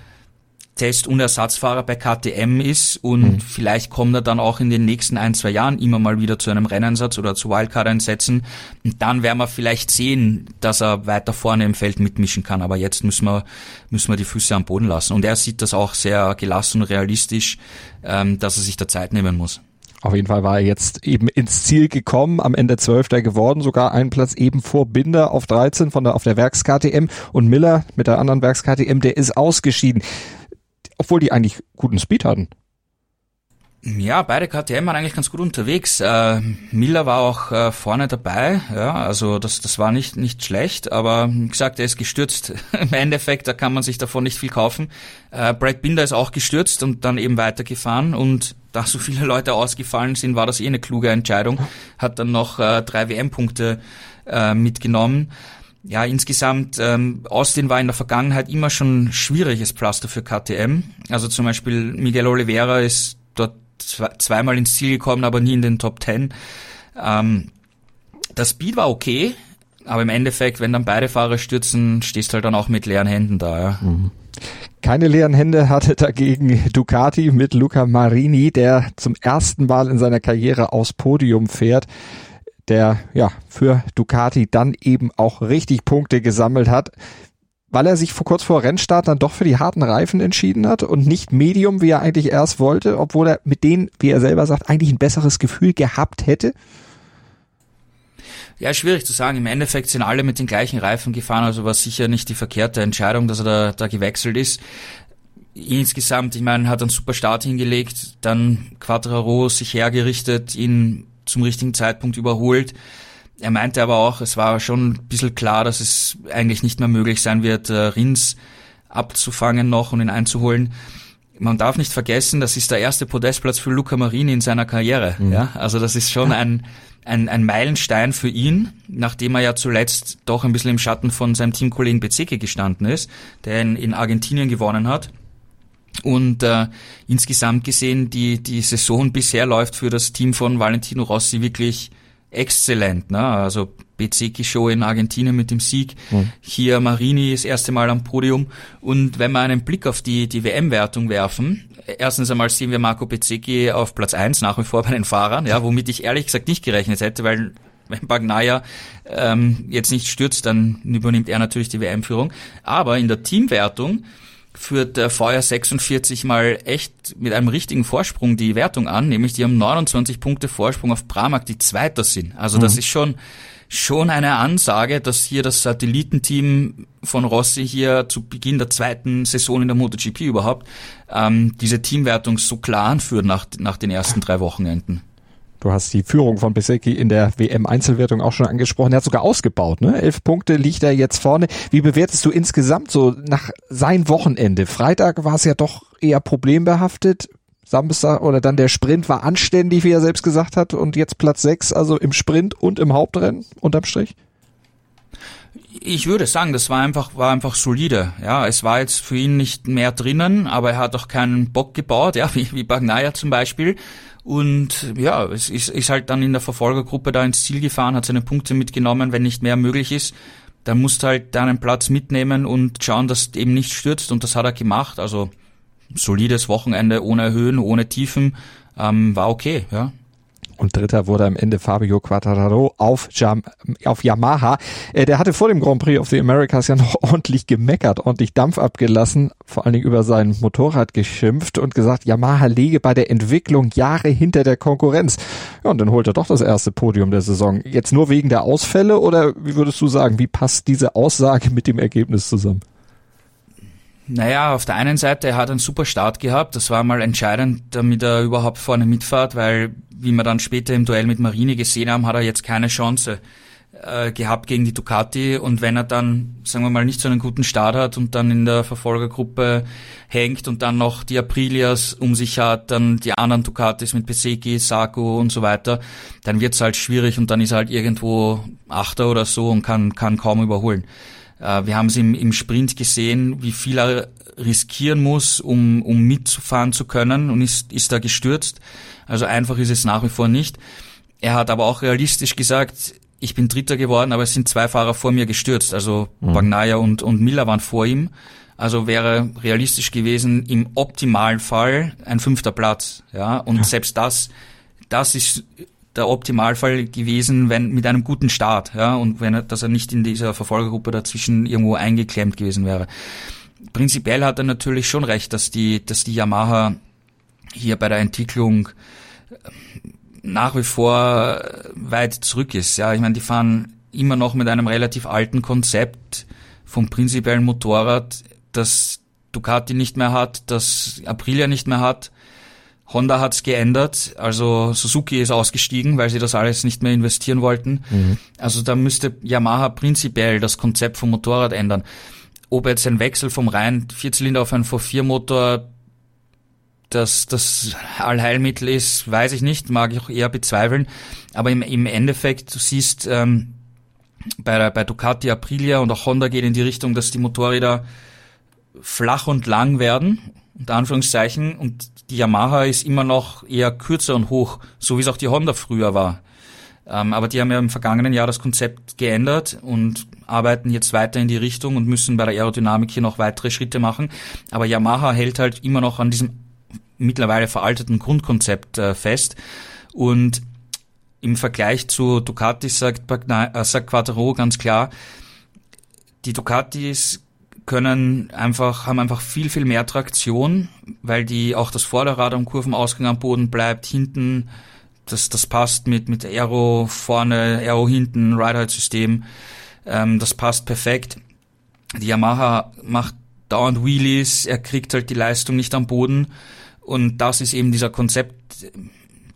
Test- und Ersatzfahrer bei KTM ist und mhm. vielleicht kommt er dann auch in den nächsten ein, zwei Jahren immer mal wieder zu einem Rennsatz oder zu Wildcard-Einsätzen und dann werden wir vielleicht sehen, dass er weiter vorne im Feld mitmischen kann, aber jetzt müssen wir, müssen wir die Füße am Boden lassen und er sieht das auch sehr gelassen und realistisch, ähm, dass er sich da Zeit nehmen muss. Auf jeden Fall war er jetzt eben ins Ziel gekommen, am Ende Zwölfter geworden, sogar einen Platz eben vor Binder auf 13 von der, auf der Werks-KTM und Miller mit der anderen Werks-KTM, der ist ausgeschieden obwohl die eigentlich guten Speed hatten. Ja, beide KTM waren eigentlich ganz gut unterwegs. Äh, Miller war auch äh, vorne dabei, ja, also das, das war nicht, nicht schlecht, aber wie gesagt, er ist gestürzt. Im Endeffekt, da kann man sich davon nicht viel kaufen. Äh, Brad Binder ist auch gestürzt und dann eben weitergefahren und da so viele Leute ausgefallen sind, war das eh eine kluge Entscheidung. Hat dann noch äh, drei WM-Punkte äh, mitgenommen ja, insgesamt, ähm, Austin war in der Vergangenheit immer schon schwieriges Pflaster für KTM. Also zum Beispiel Miguel Oliveira ist dort zweimal ins Ziel gekommen, aber nie in den Top Ten. Ähm, das Speed war okay, aber im Endeffekt, wenn dann beide Fahrer stürzen, stehst du halt dann auch mit leeren Händen da. Ja. Mhm. Keine leeren Hände hatte dagegen Ducati mit Luca Marini, der zum ersten Mal in seiner Karriere aufs Podium fährt der ja für Ducati dann eben auch richtig Punkte gesammelt hat. weil er sich vor kurz vor Rennstart dann doch für die harten Reifen entschieden hat und nicht Medium, wie er eigentlich erst wollte, obwohl er mit denen, wie er selber sagt, eigentlich ein besseres Gefühl gehabt hätte? Ja, schwierig zu sagen. Im Endeffekt sind alle mit den gleichen Reifen gefahren, also war sicher nicht die verkehrte Entscheidung, dass er da, da gewechselt ist. Insgesamt, ich meine, hat einen super Start hingelegt, dann Quattraro sich hergerichtet, ihn zum richtigen Zeitpunkt überholt. Er meinte aber auch, es war schon ein bisschen klar, dass es eigentlich nicht mehr möglich sein wird, äh, Rins abzufangen noch und ihn einzuholen. Man darf nicht vergessen, das ist der erste Podestplatz für Luca Marini in seiner Karriere. Mhm. Ja, also das ist schon ein, ein, ein Meilenstein für ihn, nachdem er ja zuletzt doch ein bisschen im Schatten von seinem Teamkollegen Bezeke gestanden ist, der in, in Argentinien gewonnen hat. Und äh, insgesamt gesehen, die, die Saison bisher läuft für das Team von Valentino Rossi wirklich exzellent. Ne? Also Bezeki Show in Argentinien mit dem Sieg. Mhm. Hier Marini das erste Mal am Podium. Und wenn wir einen Blick auf die, die WM-Wertung werfen, erstens einmal sehen wir Marco Bezeki auf Platz eins nach wie vor bei den Fahrern, ja, womit ich ehrlich gesagt nicht gerechnet hätte, weil wenn Bagnaia ähm, jetzt nicht stürzt, dann übernimmt er natürlich die WM-Führung. Aber in der Teamwertung führt der VR 46 mal echt mit einem richtigen Vorsprung die Wertung an, nämlich die haben 29 Punkte Vorsprung auf Pramac, die Zweiter sind. Also das mhm. ist schon schon eine Ansage, dass hier das Satellitenteam von Rossi hier zu Beginn der zweiten Saison in der MotoGP überhaupt ähm, diese Teamwertung so klar anführt nach, nach den ersten drei Wochenenden. Du hast die Führung von Besecki in der WM-Einzelwertung auch schon angesprochen. Er hat sogar ausgebaut, ne? Elf Punkte liegt er jetzt vorne. Wie bewertest du insgesamt so nach sein Wochenende? Freitag war es ja doch eher problembehaftet. Samstag oder dann der Sprint war anständig, wie er selbst gesagt hat, und jetzt Platz sechs, also im Sprint und im Hauptrennen unterm Strich? Ich würde sagen, das war einfach, war einfach solide. Ja, es war jetzt für ihn nicht mehr drinnen, aber er hat auch keinen Bock gebaut, ja, wie, wie Bagnaia zum Beispiel. Und ja, es ist, ist halt dann in der Verfolgergruppe da ins Ziel gefahren, hat seine Punkte mitgenommen, wenn nicht mehr möglich ist. Dann musst du halt deinen Platz mitnehmen und schauen, dass eben nicht stürzt. Und das hat er gemacht. Also solides Wochenende ohne Höhen, ohne Tiefen. Ähm, war okay, ja. Und dritter wurde am Ende Fabio Quattararo auf, Jam auf Yamaha. Äh, der hatte vor dem Grand Prix of the Americas ja noch ordentlich gemeckert, ordentlich Dampf abgelassen, vor allen Dingen über sein Motorrad geschimpft und gesagt, Yamaha lege bei der Entwicklung Jahre hinter der Konkurrenz. Ja, und dann holt er doch das erste Podium der Saison. Jetzt nur wegen der Ausfälle oder wie würdest du sagen, wie passt diese Aussage mit dem Ergebnis zusammen? Naja, auf der einen Seite, er hat einen super Start gehabt. Das war mal entscheidend, damit er überhaupt vorne mitfahrt, weil, wie wir dann später im Duell mit Marini gesehen haben, hat er jetzt keine Chance äh, gehabt gegen die Ducati. Und wenn er dann, sagen wir mal, nicht so einen guten Start hat und dann in der Verfolgergruppe hängt und dann noch die Aprilias um sich hat, dann die anderen Ducatis mit Peseki, Saku und so weiter, dann wird's halt schwierig und dann ist er halt irgendwo Achter oder so und kann, kann kaum überholen. Äh, wir haben es im, im Sprint gesehen, wie viel er riskieren muss, um, um mitzufahren zu können und ist, ist da gestürzt. Also einfach ist es nach wie vor nicht. Er hat aber auch realistisch gesagt, ich bin Dritter geworden, aber es sind zwei Fahrer vor mir gestürzt. Also mhm. Bagnaia und, und Miller waren vor ihm. Also wäre realistisch gewesen, im optimalen Fall ein fünfter Platz. Ja, und ja. selbst das, das ist der Optimalfall gewesen, wenn mit einem guten Start, ja, und wenn er, dass er nicht in dieser Verfolgergruppe dazwischen irgendwo eingeklemmt gewesen wäre. Prinzipiell hat er natürlich schon recht, dass die, dass die Yamaha hier bei der Entwicklung äh, nach wie vor weit zurück ist. Ja, ich meine, die fahren immer noch mit einem relativ alten Konzept vom prinzipiellen Motorrad, das Ducati nicht mehr hat, das Aprilia nicht mehr hat Honda hat's geändert, also Suzuki ist ausgestiegen, weil sie das alles nicht mehr investieren wollten. Mhm. Also da müsste Yamaha prinzipiell das Konzept vom Motorrad ändern. Ob jetzt ein Wechsel vom reinen Vierzylinder auf einen V4-Motor das, das Allheilmittel ist, weiß ich nicht, mag ich auch eher bezweifeln. Aber im, im Endeffekt, du siehst, ähm, bei, bei Ducati, Aprilia und auch Honda geht in die Richtung, dass die Motorräder flach und lang werden, unter Anführungszeichen, und die Yamaha ist immer noch eher kürzer und hoch, so wie es auch die Honda früher war. Ähm, aber die haben ja im vergangenen Jahr das Konzept geändert und arbeiten jetzt weiter in die Richtung und müssen bei der Aerodynamik hier noch weitere Schritte machen. Aber Yamaha hält halt immer noch an diesem mittlerweile veralteten Grundkonzept äh, fest. Und im Vergleich zu Ducati sagt, äh, sagt Quattro ganz klar, die Ducatis können einfach, haben einfach viel, viel mehr Traktion, weil die auch das Vorderrad am Kurvenausgang am Boden bleibt, hinten, das, das passt mit, mit Aero vorne, Aero hinten, Ride-Height-System, ähm, das passt perfekt. Die Yamaha macht dauernd Wheelies, er kriegt halt die Leistung nicht am Boden und das ist eben dieser Konzept,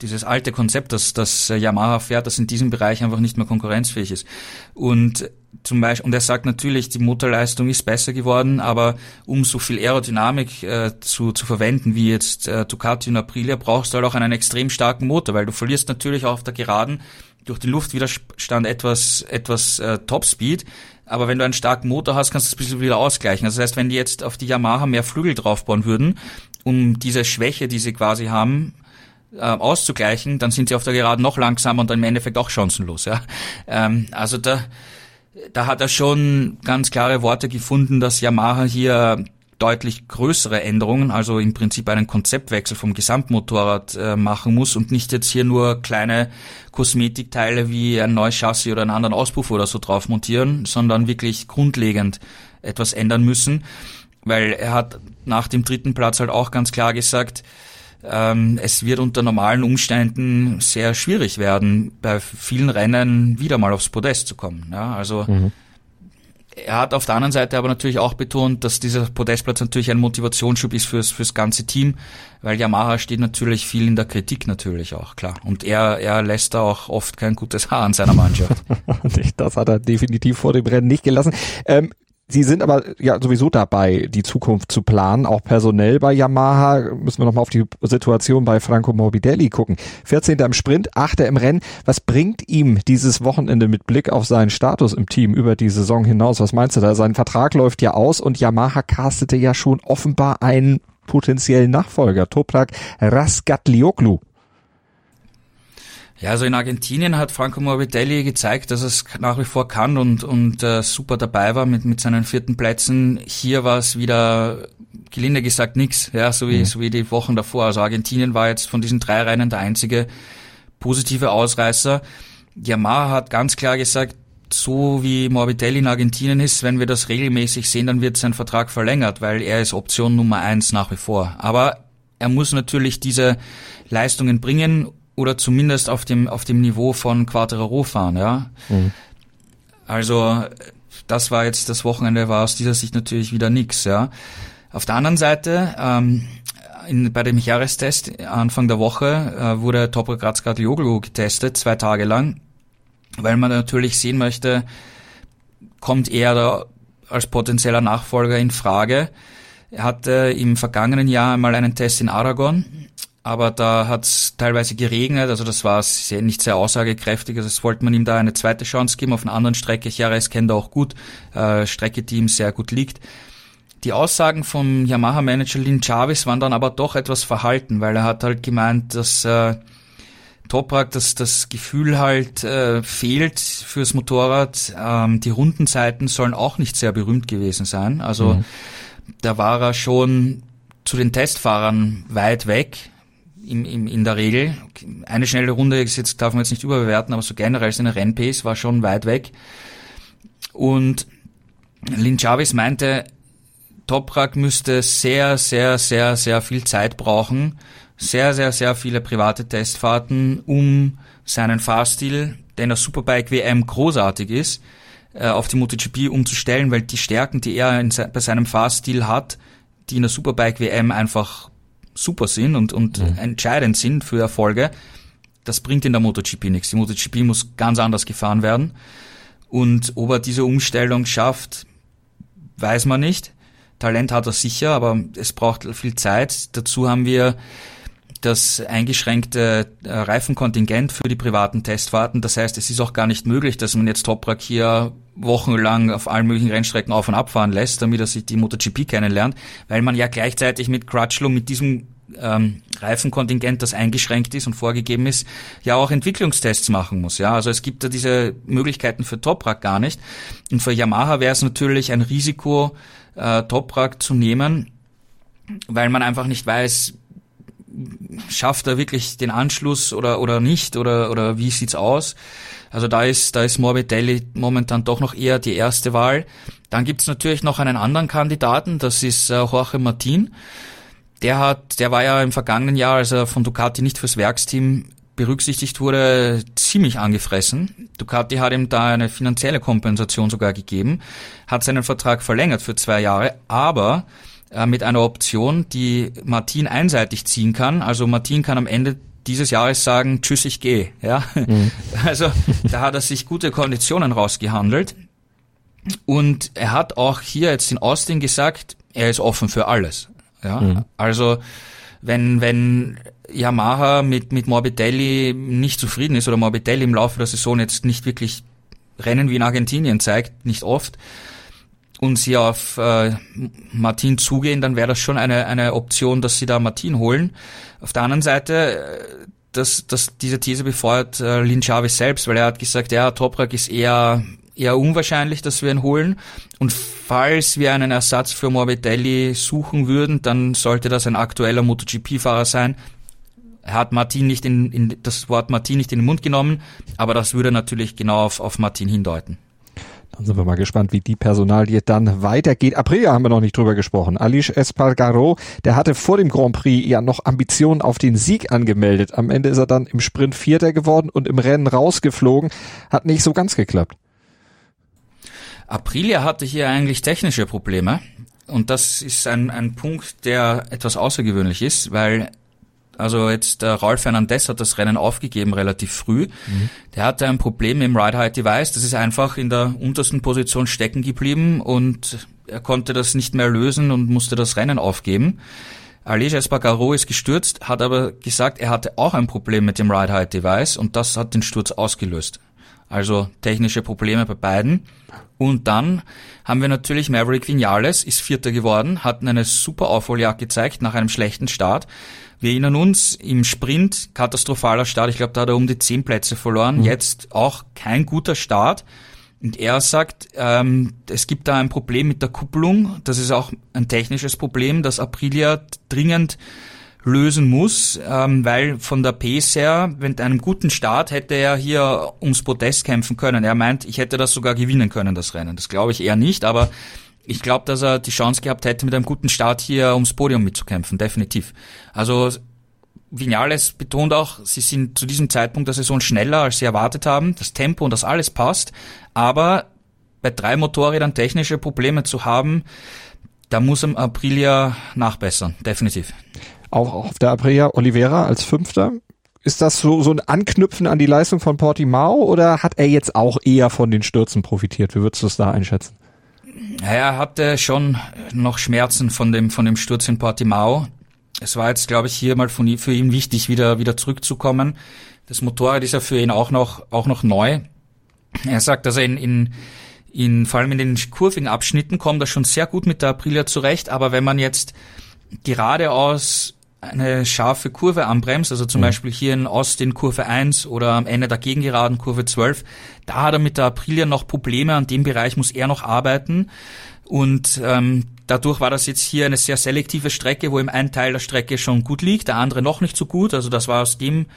dieses alte Konzept, dass das Yamaha fährt, das in diesem Bereich einfach nicht mehr konkurrenzfähig ist. Und zum Beispiel, und er sagt natürlich, die Motorleistung ist besser geworden, aber um so viel Aerodynamik äh, zu, zu verwenden, wie jetzt äh, Ducati und Aprilia, brauchst du halt auch einen extrem starken Motor, weil du verlierst natürlich auch auf der Geraden durch den Luftwiderstand etwas, etwas äh, Topspeed, aber wenn du einen starken Motor hast, kannst du das ein bisschen wieder ausgleichen. Also das heißt, wenn die jetzt auf die Yamaha mehr Flügel draufbauen würden, um diese Schwäche, die sie quasi haben, äh, auszugleichen, dann sind sie auf der Geraden noch langsamer und dann im Endeffekt auch chancenlos. Ja? Ähm, also da da hat er schon ganz klare Worte gefunden, dass Yamaha hier deutlich größere Änderungen, also im Prinzip einen Konzeptwechsel vom Gesamtmotorrad äh, machen muss und nicht jetzt hier nur kleine Kosmetikteile wie ein neues Chassis oder einen anderen Auspuff oder so drauf montieren, sondern wirklich grundlegend etwas ändern müssen, weil er hat nach dem dritten Platz halt auch ganz klar gesagt, ähm, es wird unter normalen Umständen sehr schwierig werden, bei vielen Rennen wieder mal aufs Podest zu kommen. Ja, also mhm. er hat auf der anderen Seite aber natürlich auch betont, dass dieser Podestplatz natürlich ein Motivationsschub ist fürs, fürs ganze Team, weil Yamaha steht natürlich viel in der Kritik natürlich auch, klar. Und er, er lässt da auch oft kein gutes Haar an seiner Mannschaft. das hat er definitiv vor dem Rennen nicht gelassen. Ähm, Sie sind aber ja sowieso dabei, die Zukunft zu planen, auch personell bei Yamaha. Müssen wir nochmal auf die Situation bei Franco Morbidelli gucken. 14. im Sprint, 8. im Rennen. Was bringt ihm dieses Wochenende mit Blick auf seinen Status im Team über die Saison hinaus? Was meinst du da? Sein Vertrag läuft ja aus und Yamaha castete ja schon offenbar einen potenziellen Nachfolger, Toprak Raskatlioglu. Ja, also in Argentinien hat Franco Morbidelli gezeigt, dass es nach wie vor kann und, und äh, super dabei war mit, mit seinen vierten Plätzen. Hier war es wieder, gelinde gesagt, nix, ja, so wie, mhm. so wie die Wochen davor. Also Argentinien war jetzt von diesen drei Rennen der einzige positive Ausreißer. Yamaha hat ganz klar gesagt, so wie Morbidelli in Argentinien ist, wenn wir das regelmäßig sehen, dann wird sein Vertrag verlängert, weil er ist Option Nummer eins nach wie vor. Aber er muss natürlich diese Leistungen bringen oder zumindest auf dem, auf dem Niveau von Quateraro fahren, ja. Mhm. Also, das war jetzt, das Wochenende war aus dieser Sicht natürlich wieder nix, ja. Auf der anderen Seite, ähm, in, bei dem Jahrestest Anfang der Woche äh, wurde Toprak Razgatlioglu getestet, zwei Tage lang, weil man natürlich sehen möchte, kommt er da als potenzieller Nachfolger in Frage. Er hatte im vergangenen Jahr einmal einen Test in Aragon aber da hat es teilweise geregnet, also das war sehr, nicht sehr aussagekräftig. Also es wollte man ihm da eine zweite Chance geben auf einer anderen Strecke. Chiares kennt er auch gut, äh, Strecke, die ihm sehr gut liegt. Die Aussagen vom Yamaha-Manager Lin Chavis waren dann aber doch etwas verhalten, weil er hat halt gemeint, dass äh, Toprak, dass das Gefühl halt äh, fehlt fürs Motorrad. Ähm, die Rundenzeiten sollen auch nicht sehr berühmt gewesen sein. Also mhm. da war er schon zu den Testfahrern weit weg im, im, in der Regel. Eine schnelle Runde ist jetzt, darf man jetzt nicht überbewerten, aber so generell seine Rennpace war schon weit weg. Und Lin Chavis meinte, Toprak müsste sehr, sehr, sehr, sehr viel Zeit brauchen, sehr, sehr, sehr viele private Testfahrten, um seinen Fahrstil, der in der Superbike WM großartig ist, äh, auf die MotoGP umzustellen, weil die Stärken, die er in, bei seinem Fahrstil hat, die in der Superbike WM einfach super sind und, und mhm. entscheidend sind für Erfolge, das bringt in der MotoGP nichts. Die MotoGP muss ganz anders gefahren werden. Und ob er diese Umstellung schafft, weiß man nicht. Talent hat er sicher, aber es braucht viel Zeit. Dazu haben wir das eingeschränkte äh, Reifenkontingent für die privaten Testfahrten. Das heißt, es ist auch gar nicht möglich, dass man jetzt Toprak hier wochenlang auf allen möglichen Rennstrecken auf und abfahren lässt, damit er sich die MotoGP kennenlernt, weil man ja gleichzeitig mit Crutchlow, mit diesem ähm, Reifenkontingent, das eingeschränkt ist und vorgegeben ist, ja auch Entwicklungstests machen muss. Ja, also es gibt da diese Möglichkeiten für Toprak gar nicht. Und für Yamaha wäre es natürlich ein Risiko, äh, Toprak zu nehmen, weil man einfach nicht weiß, schafft er wirklich den Anschluss oder, oder nicht oder, oder wie sieht's aus? Also da ist, da ist Morbidelli momentan doch noch eher die erste Wahl. Dann gibt's natürlich noch einen anderen Kandidaten, das ist äh, Jorge Martin. Der hat, der war ja im vergangenen Jahr, als er von Ducati nicht fürs Werksteam berücksichtigt wurde, ziemlich angefressen. Ducati hat ihm da eine finanzielle Kompensation sogar gegeben, hat seinen Vertrag verlängert für zwei Jahre, aber äh, mit einer Option, die Martin einseitig ziehen kann. Also Martin kann am Ende dieses Jahres sagen, tschüss, ich gehe. Ja? Mhm. Also da hat er sich gute Konditionen rausgehandelt. Und er hat auch hier jetzt in Austin gesagt, er ist offen für alles. Ja? Mhm. Also wenn, wenn Yamaha mit, mit Morbidelli nicht zufrieden ist oder Morbidelli im Laufe der Saison jetzt nicht wirklich Rennen wie in Argentinien zeigt, nicht oft, und sie auf äh, Martin zugehen, dann wäre das schon eine, eine Option, dass sie da Martin holen. Auf der anderen Seite, äh, dass, dass diese These befeuert äh, Lin Chavez selbst, weil er hat gesagt, ja, Toprak ist eher eher unwahrscheinlich, dass wir ihn holen. Und falls wir einen Ersatz für Morbidelli suchen würden, dann sollte das ein aktueller MotoGP-Fahrer sein. Er hat Martin nicht in, in, das Wort Martin nicht in den Mund genommen, aber das würde natürlich genau auf, auf Martin hindeuten. Dann sind wir mal gespannt, wie die Personalie dann weitergeht. Aprilia haben wir noch nicht drüber gesprochen. Alish Espargaro, der hatte vor dem Grand Prix ja noch Ambitionen auf den Sieg angemeldet. Am Ende ist er dann im Sprint Vierter geworden und im Rennen rausgeflogen. Hat nicht so ganz geklappt. Aprilia hatte hier eigentlich technische Probleme. Und das ist ein, ein Punkt, der etwas außergewöhnlich ist, weil also jetzt der Ralf Fernandez hat das Rennen aufgegeben relativ früh. Mhm. Der hatte ein Problem im Ride Height Device. Das ist einfach in der untersten Position stecken geblieben und er konnte das nicht mehr lösen und musste das Rennen aufgeben. Alej Espargaro ist gestürzt, hat aber gesagt, er hatte auch ein Problem mit dem Ride Height Device und das hat den Sturz ausgelöst. Also technische Probleme bei beiden. Und dann haben wir natürlich Maverick Vinales, ist Vierter geworden, hat eine super Aufholjagd gezeigt nach einem schlechten Start. Wir erinnern uns, im Sprint katastrophaler Start, ich glaube, da hat er um die zehn Plätze verloren, mhm. jetzt auch kein guter Start. Und er sagt, ähm, es gibt da ein Problem mit der Kupplung, das ist auch ein technisches Problem, das Aprilia dringend lösen muss, ähm, weil von der Pace her, mit einem guten Start hätte er hier ums Podest kämpfen können. Er meint, ich hätte das sogar gewinnen können, das Rennen. Das glaube ich eher nicht, aber ich glaube, dass er die Chance gehabt hätte, mit einem guten Start hier ums Podium mitzukämpfen, definitiv. Also Vinales betont auch, sie sind zu diesem Zeitpunkt der Saison schneller, als sie erwartet haben. Das Tempo und das alles passt. Aber bei drei Motorrädern technische Probleme zu haben, da muss am Aprilia nachbessern, definitiv auch auf der Aprilia Oliveira als Fünfter. Ist das so, so ein Anknüpfen an die Leistung von Portimao oder hat er jetzt auch eher von den Stürzen profitiert? Wie würdest du es da einschätzen? Er hatte schon noch Schmerzen von dem, von dem Sturz in Portimao. Es war jetzt, glaube ich, hier mal von, für ihn wichtig, wieder, wieder zurückzukommen. Das Motorrad ist ja für ihn auch noch, auch noch neu. Er sagt, dass er in, in, in, vor allem in den kurvigen Abschnitten kommt er schon sehr gut mit der Aprilia zurecht, aber wenn man jetzt geradeaus eine scharfe Kurve anbremst, also zum mhm. Beispiel hier in Austin Kurve 1 oder am Ende der Gegengeraden Kurve 12, da hat er mit der Aprilia noch Probleme, an dem Bereich muss er noch arbeiten und ähm, dadurch war das jetzt hier eine sehr selektive Strecke, wo ihm ein Teil der Strecke schon gut liegt, der andere noch nicht so gut, also das war aus dem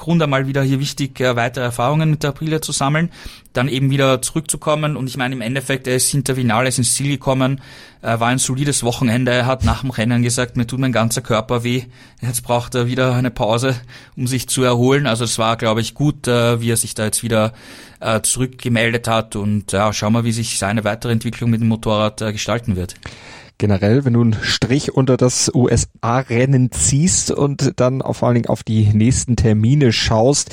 Grund einmal wieder hier wichtig, äh, weitere Erfahrungen mit der Aprilia zu sammeln, dann eben wieder zurückzukommen und ich meine im Endeffekt, er ist hinter Vinales ins Ziel gekommen, er war ein solides Wochenende, er hat nach dem Rennen gesagt, mir tut mein ganzer Körper weh, jetzt braucht er wieder eine Pause, um sich zu erholen, also es war, glaube ich, gut, äh, wie er sich da jetzt wieder äh, zurückgemeldet hat und ja, schauen wir, wie sich seine weitere Entwicklung mit dem Motorrad äh, gestalten wird generell, wenn du einen Strich unter das USA-Rennen ziehst und dann vor allen Dingen auf die nächsten Termine schaust,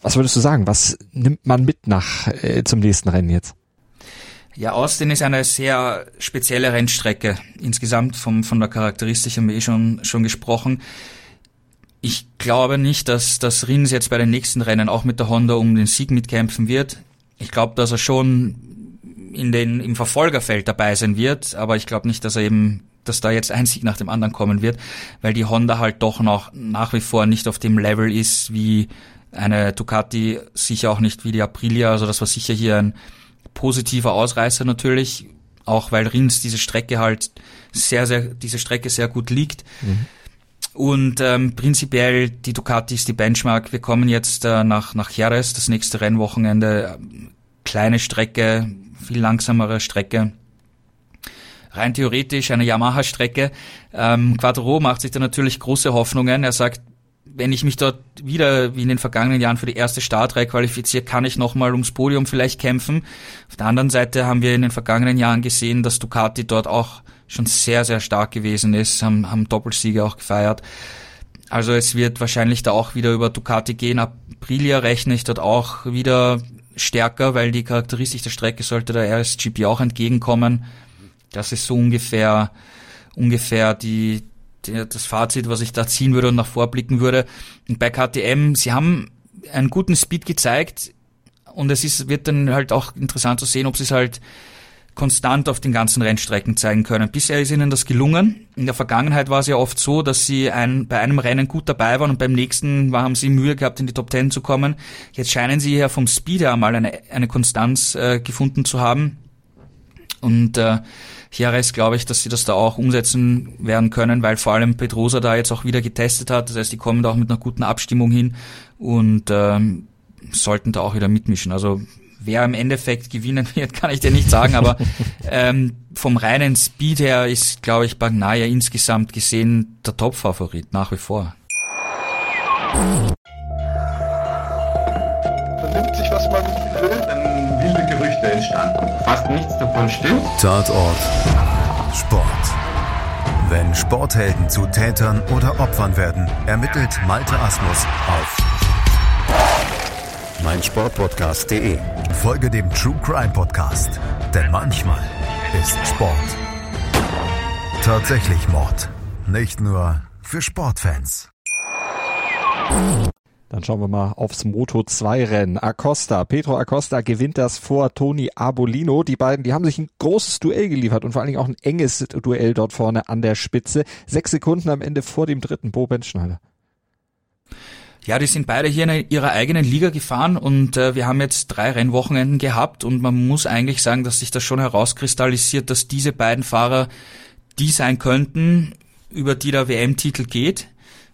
was würdest du sagen? Was nimmt man mit nach äh, zum nächsten Rennen jetzt? Ja, Austin ist eine sehr spezielle Rennstrecke. Insgesamt vom, von der Charakteristik haben wir eh schon, schon gesprochen. Ich glaube nicht, dass, dass Rins jetzt bei den nächsten Rennen auch mit der Honda um den Sieg mitkämpfen wird. Ich glaube, dass er schon in den, im Verfolgerfeld dabei sein wird, aber ich glaube nicht, dass er eben, dass da jetzt ein Sieg nach dem anderen kommen wird, weil die Honda halt doch noch nach wie vor nicht auf dem Level ist wie eine Ducati, sicher auch nicht wie die Aprilia, also das war sicher hier ein positiver Ausreißer natürlich, auch weil Rins diese Strecke halt sehr, sehr, diese Strecke sehr gut liegt. Mhm. Und ähm, prinzipiell die Ducati ist die Benchmark. Wir kommen jetzt äh, nach, nach Jerez, das nächste Rennwochenende. Kleine Strecke, viel langsamere Strecke. Rein theoretisch eine Yamaha-Strecke. Ähm, Quattro macht sich da natürlich große Hoffnungen. Er sagt, wenn ich mich dort wieder wie in den vergangenen Jahren für die erste Startreihe qualifiziere, kann ich nochmal ums Podium vielleicht kämpfen. Auf der anderen Seite haben wir in den vergangenen Jahren gesehen, dass Ducati dort auch schon sehr, sehr stark gewesen ist, haben, haben Doppelsiege auch gefeiert. Also es wird wahrscheinlich da auch wieder über Ducati gehen. Aprilia rechne ich dort auch wieder stärker, weil die Charakteristik der Strecke sollte der RSGP auch entgegenkommen. Das ist so ungefähr, ungefähr die, das Fazit, was ich da ziehen würde und nach vorblicken würde. Und bei KTM, sie haben einen guten Speed gezeigt und es ist, wird dann halt auch interessant zu sehen, ob sie es halt konstant auf den ganzen Rennstrecken zeigen können. Bisher ist ihnen das gelungen. In der Vergangenheit war es ja oft so, dass sie ein, bei einem Rennen gut dabei waren und beim nächsten haben sie Mühe gehabt, in die Top Ten zu kommen. Jetzt scheinen sie ja vom Speed her mal eine, eine Konstanz äh, gefunden zu haben. Und äh, Jerez glaube ich, dass sie das da auch umsetzen werden können, weil vor allem Pedrosa da jetzt auch wieder getestet hat. Das heißt, die kommen da auch mit einer guten Abstimmung hin und ähm, sollten da auch wieder mitmischen. Also wer im Endeffekt gewinnen wird, kann ich dir nicht sagen, aber ähm, vom reinen Speed her ist, glaube ich, Bagnaia insgesamt gesehen der Top-Favorit nach wie vor. Vernimmt sich, was man will, dann wilde Gerüchte entstanden. Fast nichts davon stimmt. Tatort Sport. Wenn Sporthelden zu Tätern oder Opfern werden, ermittelt Malte Asmus auf meinsportpodcast.de. Folge dem True Crime Podcast, denn manchmal ist Sport tatsächlich Mord. Nicht nur für Sportfans. Dann schauen wir mal aufs Moto 2 Rennen. Acosta, Pedro Acosta gewinnt das vor Toni Abolino. Die beiden, die haben sich ein großes Duell geliefert und vor allen Dingen auch ein enges Duell dort vorne an der Spitze. Sechs Sekunden am Ende vor dem dritten Bo Benschneider. Ja, die sind beide hier in ihrer eigenen Liga gefahren und äh, wir haben jetzt drei Rennwochenenden gehabt und man muss eigentlich sagen, dass sich das schon herauskristallisiert, dass diese beiden Fahrer die sein könnten, über die der WM-Titel geht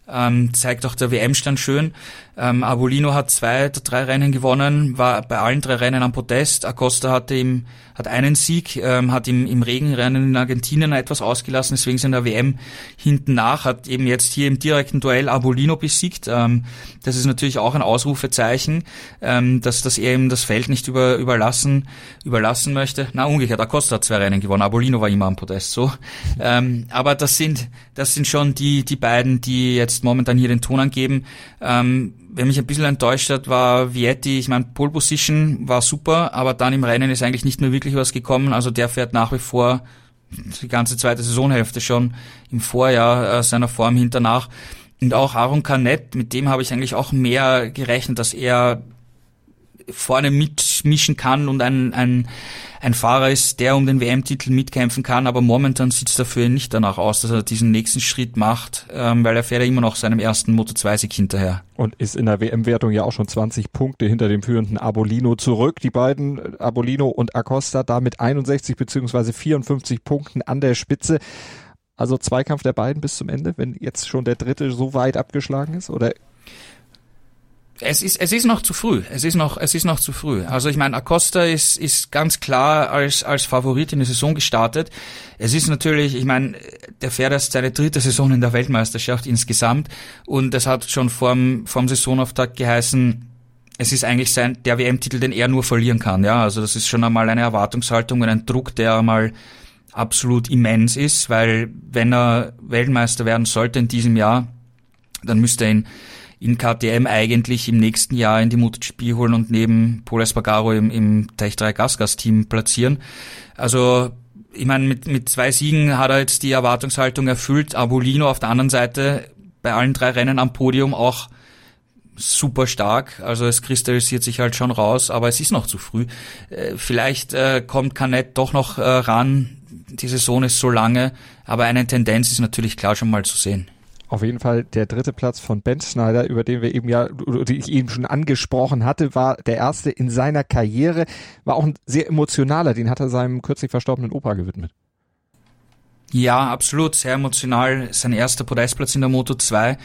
ähm, zeigt auch der WM-Stand schön. Ähm, Abolino hat zwei der drei Rennen gewonnen, war bei allen drei Rennen am Podest. Acosta hatte ihm, hat einen Sieg, ähm, hat ihm im Regenrennen in Argentinien etwas ausgelassen, deswegen sind der WM hinten nach, hat eben jetzt hier im direkten Duell Abolino besiegt. Ähm, das ist natürlich auch ein Ausrufezeichen, ähm, dass, dass er ihm das Feld nicht über, überlassen, überlassen möchte. Na, umgekehrt, Acosta hat zwei Rennen gewonnen, Abolino war immer am Podest, so. Ähm, aber das sind, das sind schon die, die beiden, die jetzt momentan hier den Ton angeben. Wer mich ein bisschen enttäuscht hat, war Vietti. Ich meine, Pole Position war super, aber dann im Rennen ist eigentlich nicht mehr wirklich was gekommen. Also der fährt nach wie vor die ganze zweite Saisonhälfte schon im Vorjahr äh, seiner Form hinternach. Und auch Aaron Canet, mit dem habe ich eigentlich auch mehr gerechnet, dass er vorne mitmischen kann und ein, ein, ein Fahrer ist, der um den WM-Titel mitkämpfen kann, aber momentan sieht es dafür nicht danach aus, dass er diesen nächsten Schritt macht, ähm, weil er fährt ja immer noch seinem ersten Moto2-Sieg hinterher. Und ist in der WM-Wertung ja auch schon 20 Punkte hinter dem führenden Abolino zurück. Die beiden, Abolino und Acosta, da mit 61 beziehungsweise 54 Punkten an der Spitze. Also Zweikampf der beiden bis zum Ende, wenn jetzt schon der dritte so weit abgeschlagen ist? Oder es ist, es ist noch zu früh. Es ist noch, es ist noch zu früh. Also ich meine, Acosta ist, ist ganz klar als, als Favorit in die Saison gestartet. Es ist natürlich, ich meine, der fährt erst seine dritte Saison in der Weltmeisterschaft insgesamt und es hat schon vorm, vorm Saisonauftakt geheißen, es ist eigentlich sein, der WM-Titel, den er nur verlieren kann. Ja, also das ist schon einmal eine Erwartungshaltung und ein Druck, der einmal absolut immens ist, weil wenn er Weltmeister werden sollte in diesem Jahr, dann müsste er ihn in KTM eigentlich im nächsten Jahr in die MotoGP holen und neben Paul Espargaro im, im Tech 3 Gasgas Team platzieren. Also ich meine, mit, mit zwei Siegen hat er jetzt die Erwartungshaltung erfüllt. Abolino auf der anderen Seite bei allen drei Rennen am Podium auch super stark. Also es kristallisiert sich halt schon raus, aber es ist noch zu früh. Äh, vielleicht äh, kommt Canet doch noch äh, ran. Die Saison ist so lange, aber eine Tendenz ist natürlich klar schon mal zu sehen. Auf jeden Fall der dritte Platz von Ben Schneider, über den wir eben ja, die ich eben schon angesprochen hatte, war der erste in seiner Karriere, war auch ein sehr emotionaler, den hat er seinem kürzlich verstorbenen Opa gewidmet. Ja, absolut, sehr emotional. Sein erster Podestplatz in der Moto 2.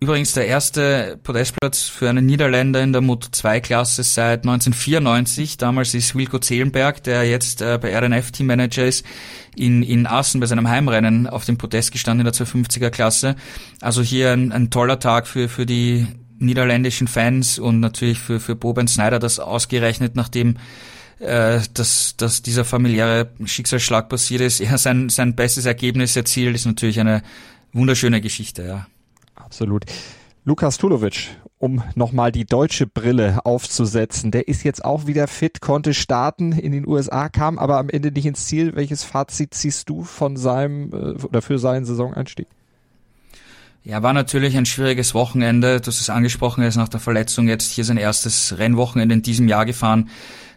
Übrigens der erste Podestplatz für einen Niederländer in der Moto 2 Klasse seit 1994. Damals ist Wilco Zehlenberg, der jetzt äh, bei RNF Teammanager ist, in, in Assen bei seinem Heimrennen auf dem Podest gestanden in der 250er Klasse. Also hier ein, ein toller Tag für, für die niederländischen Fans und natürlich für, für Boben Snyder, das ausgerechnet, nachdem äh, dass, dass dieser familiäre Schicksalsschlag passiert ist, er sein, sein bestes Ergebnis erzielt, ist natürlich eine wunderschöne Geschichte, ja. Absolut. Lukas Tulovic, um nochmal die deutsche Brille aufzusetzen, der ist jetzt auch wieder fit, konnte starten in den USA, kam aber am Ende nicht ins Ziel. Welches Fazit ziehst du von seinem äh, oder für seinen Saisoneinstieg? Ja, war natürlich ein schwieriges Wochenende. Du hast es angesprochen, er ist nach der Verletzung jetzt hier sein erstes Rennwochenende in diesem Jahr gefahren.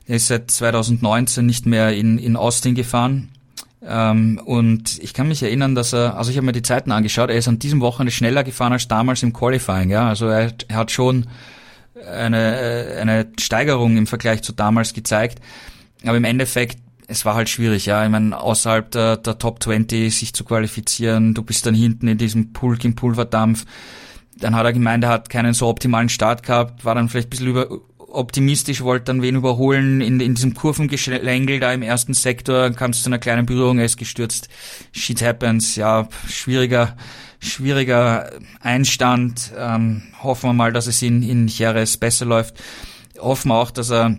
Er ist seit 2019 nicht mehr in, in Austin gefahren. Ähm, und ich kann mich erinnern, dass er, also ich habe mir die Zeiten angeschaut, er ist an diesem Wochenende schneller gefahren als damals im Qualifying. Ja, also er, er hat schon eine, eine Steigerung im Vergleich zu damals gezeigt. Aber im Endeffekt, es war halt schwierig, ja. Ich meine, außerhalb der, der Top 20 sich zu qualifizieren, du bist dann hinten in diesem Pulk im Pulverdampf. Dann hat er gemeint, er hat keinen so optimalen Start gehabt, war dann vielleicht ein bisschen über, optimistisch, wollte dann wen überholen in, in diesem Kurvengeschlängel da im ersten Sektor, kam es zu einer kleinen Berührung, er ist gestürzt. Shit happens, ja, schwieriger, schwieriger Einstand. Ähm, hoffen wir mal, dass es in, in Jerez besser läuft. Hoffen wir auch, dass er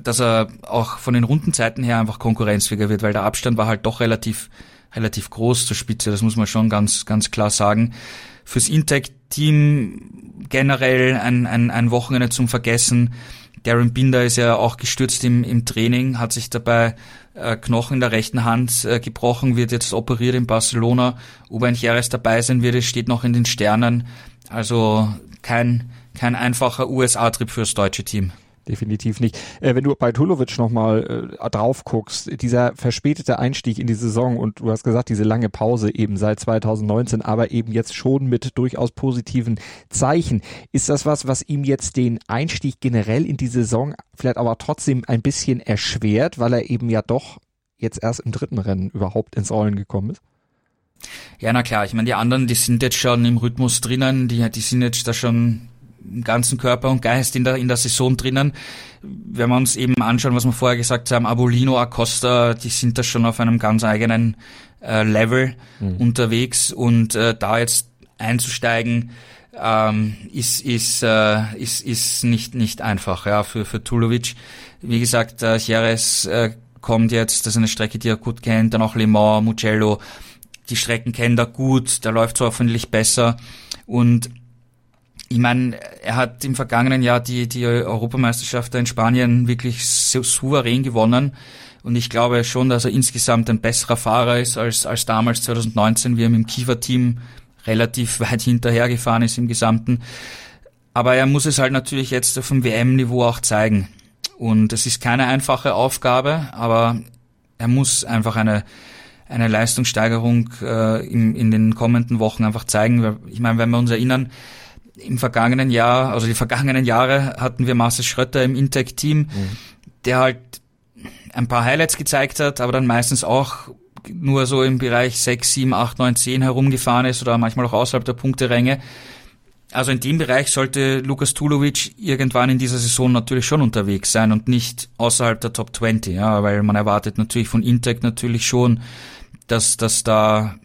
dass er auch von den Rundenzeiten her einfach konkurrenzfähiger wird, weil der Abstand war halt doch relativ relativ groß zur Spitze, das muss man schon ganz ganz klar sagen. Fürs Intec-Team generell ein, ein, ein Wochenende zum Vergessen. Darren Binder ist ja auch gestürzt im, im Training, hat sich dabei äh, Knochen in der rechten Hand äh, gebrochen, wird jetzt operiert in Barcelona. Ob ein Jerez dabei sein wird, steht noch in den Sternen. Also kein, kein einfacher USA-Trip fürs deutsche Team definitiv nicht. Äh, wenn du bei Tulovic nochmal äh, drauf guckst, dieser verspätete Einstieg in die Saison und du hast gesagt, diese lange Pause eben seit 2019, aber eben jetzt schon mit durchaus positiven Zeichen. Ist das was, was ihm jetzt den Einstieg generell in die Saison vielleicht aber trotzdem ein bisschen erschwert, weil er eben ja doch jetzt erst im dritten Rennen überhaupt ins Rollen gekommen ist? Ja, na klar. Ich meine, die anderen, die sind jetzt schon im Rhythmus drinnen, die, die sind jetzt da schon ganzen Körper und Geist in der, in der Saison drinnen. Wenn wir uns eben anschauen, was wir vorher gesagt haben, Abolino, Acosta, die sind da schon auf einem ganz eigenen äh, Level mhm. unterwegs und äh, da jetzt einzusteigen, ähm, ist, ist, äh, ist, ist nicht, nicht einfach ja, für, für Tulovic. Wie gesagt, äh, Jerez äh, kommt jetzt, das ist eine Strecke, die er gut kennt, dann auch Le Mans, Mugello, die Strecken kennt er gut, da läuft es hoffentlich besser und ich meine, er hat im vergangenen Jahr die, die Europameisterschaft in Spanien wirklich so souverän gewonnen. Und ich glaube schon, dass er insgesamt ein besserer Fahrer ist als, als damals 2019, wie er mit dem Kiefer-Team relativ weit hinterhergefahren ist im Gesamten. Aber er muss es halt natürlich jetzt auf dem WM-Niveau auch zeigen. Und es ist keine einfache Aufgabe, aber er muss einfach eine, eine Leistungssteigerung äh, in, in den kommenden Wochen einfach zeigen. Ich meine, wenn wir uns erinnern, im vergangenen Jahr, also die vergangenen Jahre hatten wir Marcel Schrötter im Intec-Team, mhm. der halt ein paar Highlights gezeigt hat, aber dann meistens auch nur so im Bereich 6, 7, 8, 9, 10 herumgefahren ist oder manchmal auch außerhalb der Punkteränge. Also in dem Bereich sollte Lukas Tulovic irgendwann in dieser Saison natürlich schon unterwegs sein und nicht außerhalb der Top 20, ja, weil man erwartet natürlich von Intec natürlich schon, dass, dass da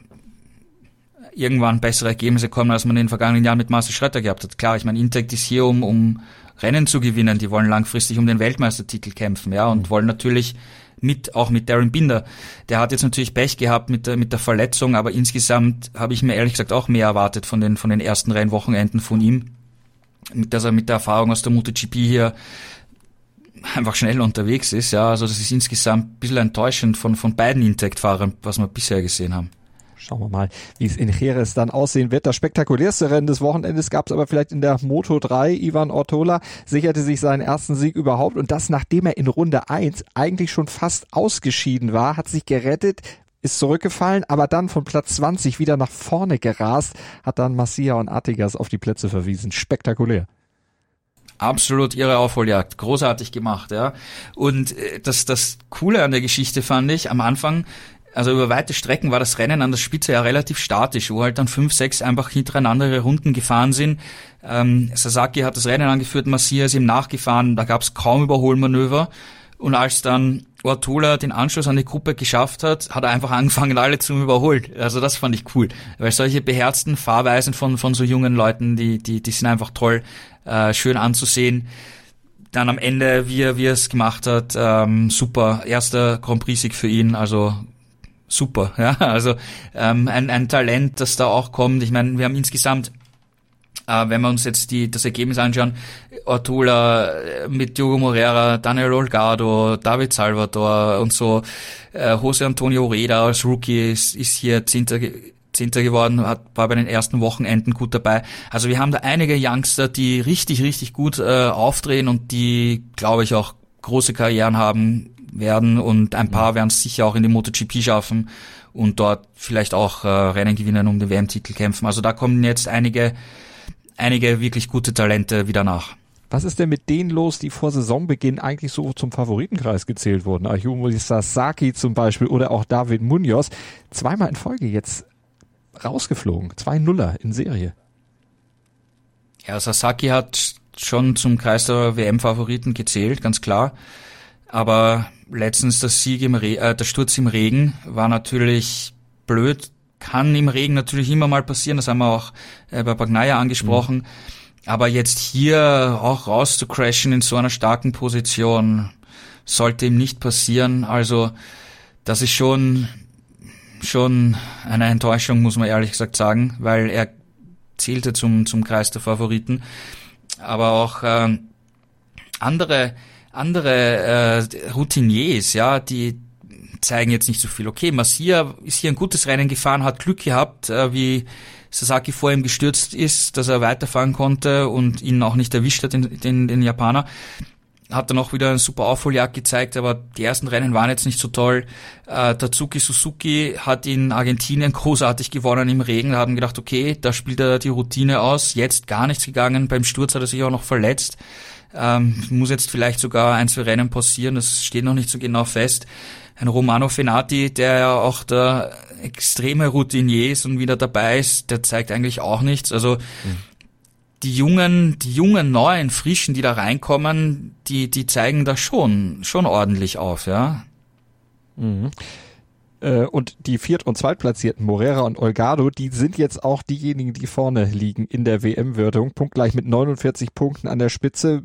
irgendwann bessere Ergebnisse kommen, als man in den vergangenen Jahren mit Marcel Schröter gehabt hat. Klar, ich meine, Intec ist hier, um, um Rennen zu gewinnen. Die wollen langfristig um den Weltmeistertitel kämpfen, ja, und mhm. wollen natürlich mit, auch mit Darren Binder. Der hat jetzt natürlich Pech gehabt mit der, mit der Verletzung, aber insgesamt habe ich mir ehrlich gesagt auch mehr erwartet von den, von den ersten Rennwochenenden von ihm. Dass er mit der Erfahrung aus der MotoGP hier einfach schnell unterwegs ist, ja. Also das ist insgesamt ein bisschen enttäuschend von, von beiden Intect-Fahrern, was wir bisher gesehen haben. Schauen wir mal, wie es in Jerez dann aussehen wird. Das spektakulärste Rennen des Wochenendes gab es aber vielleicht in der Moto 3. Ivan Ortola sicherte sich seinen ersten Sieg überhaupt und das nachdem er in Runde 1 eigentlich schon fast ausgeschieden war, hat sich gerettet, ist zurückgefallen, aber dann von Platz 20 wieder nach vorne gerast, hat dann Massia und Artigas auf die Plätze verwiesen. Spektakulär. Absolut ihre Aufholjagd. Großartig gemacht, ja. Und äh, das, das Coole an der Geschichte fand ich, am Anfang Also über weite Strecken war das Rennen an der Spitze ja relativ statisch, wo halt dann fünf, sechs einfach hintereinander Runden gefahren sind. Ähm, Sasaki hat das Rennen angeführt, Massia ist ihm nachgefahren, da gab es kaum Überholmanöver. Und als dann Ortola den Anschluss an die Gruppe geschafft hat, hat er einfach angefangen, alle zu überholen. Also das fand ich cool. Weil solche beherzten Fahrweisen von, von so jungen Leuten, die, die, die sind einfach toll, äh, schön anzusehen dann am Ende, wie er, wie er es gemacht hat, ähm, super. Erster Grand Prix-Sieg für ihn, also super. Ja, also ähm, ein, ein Talent, das da auch kommt. Ich meine, wir haben insgesamt äh, wenn wir uns jetzt die, das Ergebnis anschauen, Ortula äh, mit Diogo Moreira, Daniel Olgado, David Salvador und so, äh, Jose Antonio Reda als Rookie ist, ist hier Zehnter, Zehnter geworden, hat, war bei den ersten Wochenenden gut dabei. Also wir haben da einige Youngster, die richtig, richtig gut äh, aufdrehen und die, glaube ich, auch große Karrieren haben werden und ein paar werden es sicher auch in die MotoGP schaffen und dort vielleicht auch äh, Rennen gewinnen, um den WM-Titel kämpfen. Also da kommen jetzt einige, einige wirklich gute Talente wieder nach. Was ist denn mit denen los, die vor Saisonbeginn eigentlich so zum Favoritenkreis gezählt wurden? Ayumu Sasaki zum Beispiel oder auch David Munoz. Zweimal in Folge jetzt rausgeflogen. Zwei Nuller in Serie. Ja, Sasaki hat schon zum Kreis der WM-Favoriten gezählt, ganz klar. Aber letztens das Sieg im Re äh, der Sturz im Regen war natürlich blöd. Kann im Regen natürlich immer mal passieren. Das haben wir auch äh, bei Bagnaia angesprochen. Mhm. Aber jetzt hier auch raus zu crashen in so einer starken Position sollte ihm nicht passieren. Also das ist schon schon eine Enttäuschung, muss man ehrlich gesagt sagen, weil er zählte zum zum Kreis der Favoriten. Aber auch äh, andere andere äh, Routiniers, ja, die zeigen jetzt nicht so viel. Okay, Masia ist hier ein gutes Rennen gefahren, hat Glück gehabt, äh, wie Sasaki vor ihm gestürzt ist, dass er weiterfahren konnte und ihn auch nicht erwischt hat, den, den, den Japaner. Hat dann auch wieder ein super Aufholjagd gezeigt, aber die ersten Rennen waren jetzt nicht so toll. Äh, Tatsuki Suzuki hat in Argentinien großartig gewonnen im Regen. Haben gedacht, okay, da spielt er die Routine aus. Jetzt gar nichts gegangen. Beim Sturz hat er sich auch noch verletzt. Ähm, muss jetzt vielleicht sogar ein, zwei Rennen passieren, das steht noch nicht so genau fest. Ein Romano Fenati, der ja auch der extreme Routinier ist und wieder dabei ist, der zeigt eigentlich auch nichts. Also mhm. die jungen, die jungen neuen, frischen, die da reinkommen, die, die zeigen da schon, schon ordentlich auf, ja. Mhm. Äh, und die Viert- und Zweitplatzierten Morera und Olgado, die sind jetzt auch diejenigen, die vorne liegen in der WM-Wertung. Punktgleich mit 49 Punkten an der Spitze.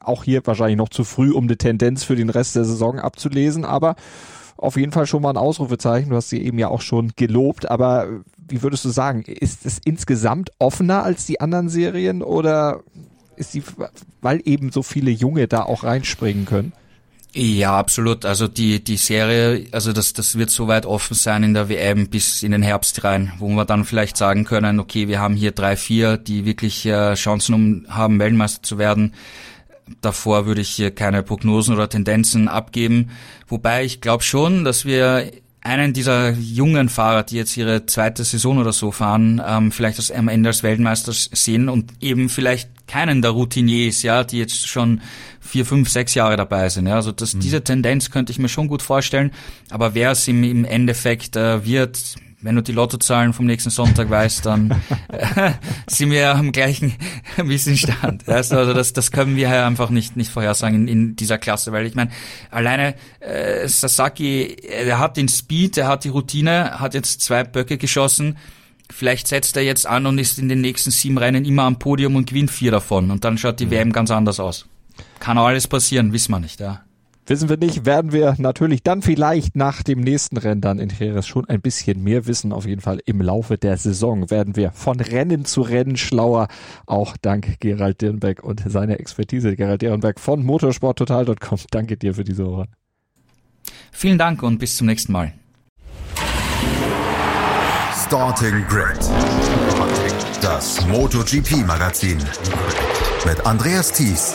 Auch hier wahrscheinlich noch zu früh, um eine Tendenz für den Rest der Saison abzulesen, aber auf jeden Fall schon mal ein Ausrufezeichen. Du hast sie eben ja auch schon gelobt, aber wie würdest du sagen, ist es insgesamt offener als die anderen Serien oder ist die, weil eben so viele Junge da auch reinspringen können? Ja, absolut. Also die, die Serie, also das, das wird so weit offen sein in der WM bis in den Herbst rein, wo wir dann vielleicht sagen können, okay, wir haben hier drei, vier, die wirklich äh, Chancen haben, Weltmeister zu werden. Davor würde ich hier keine Prognosen oder Tendenzen abgeben. Wobei ich glaube schon, dass wir einen dieser jungen Fahrer, die jetzt ihre zweite Saison oder so fahren, ähm, vielleicht am Ende als Weltmeister sehen und eben vielleicht keinen der Routiniers, ja, die jetzt schon vier, fünf, sechs Jahre dabei sind. Ja. Also das, mhm. diese Tendenz könnte ich mir schon gut vorstellen. Aber wer es im, im Endeffekt äh, wird, wenn du die Lottozahlen vom nächsten Sonntag weißt, dann äh, sind wir am gleichen Wissensstand. Also das, das können wir ja einfach nicht, nicht vorhersagen in, in dieser Klasse, weil ich meine, alleine äh, Sasaki, er hat den Speed, er hat die Routine, hat jetzt zwei Böcke geschossen. Vielleicht setzt er jetzt an und ist in den nächsten sieben Rennen immer am Podium und gewinnt vier davon. Und dann schaut die mhm. WM ganz anders aus. Kann auch alles passieren, wissen wir nicht, ja. Wissen wir nicht, werden wir natürlich dann vielleicht nach dem nächsten Rennen dann in Jerez schon ein bisschen mehr wissen. Auf jeden Fall im Laufe der Saison werden wir von Rennen zu Rennen schlauer. Auch dank Gerald Dirnbeck und seiner Expertise. Gerald Dirnbeck von motorsporttotal.com. Danke dir für diese Woche. Vielen Dank und bis zum nächsten Mal. Starting Grid. Das MotoGP-Magazin. Mit Andreas Thies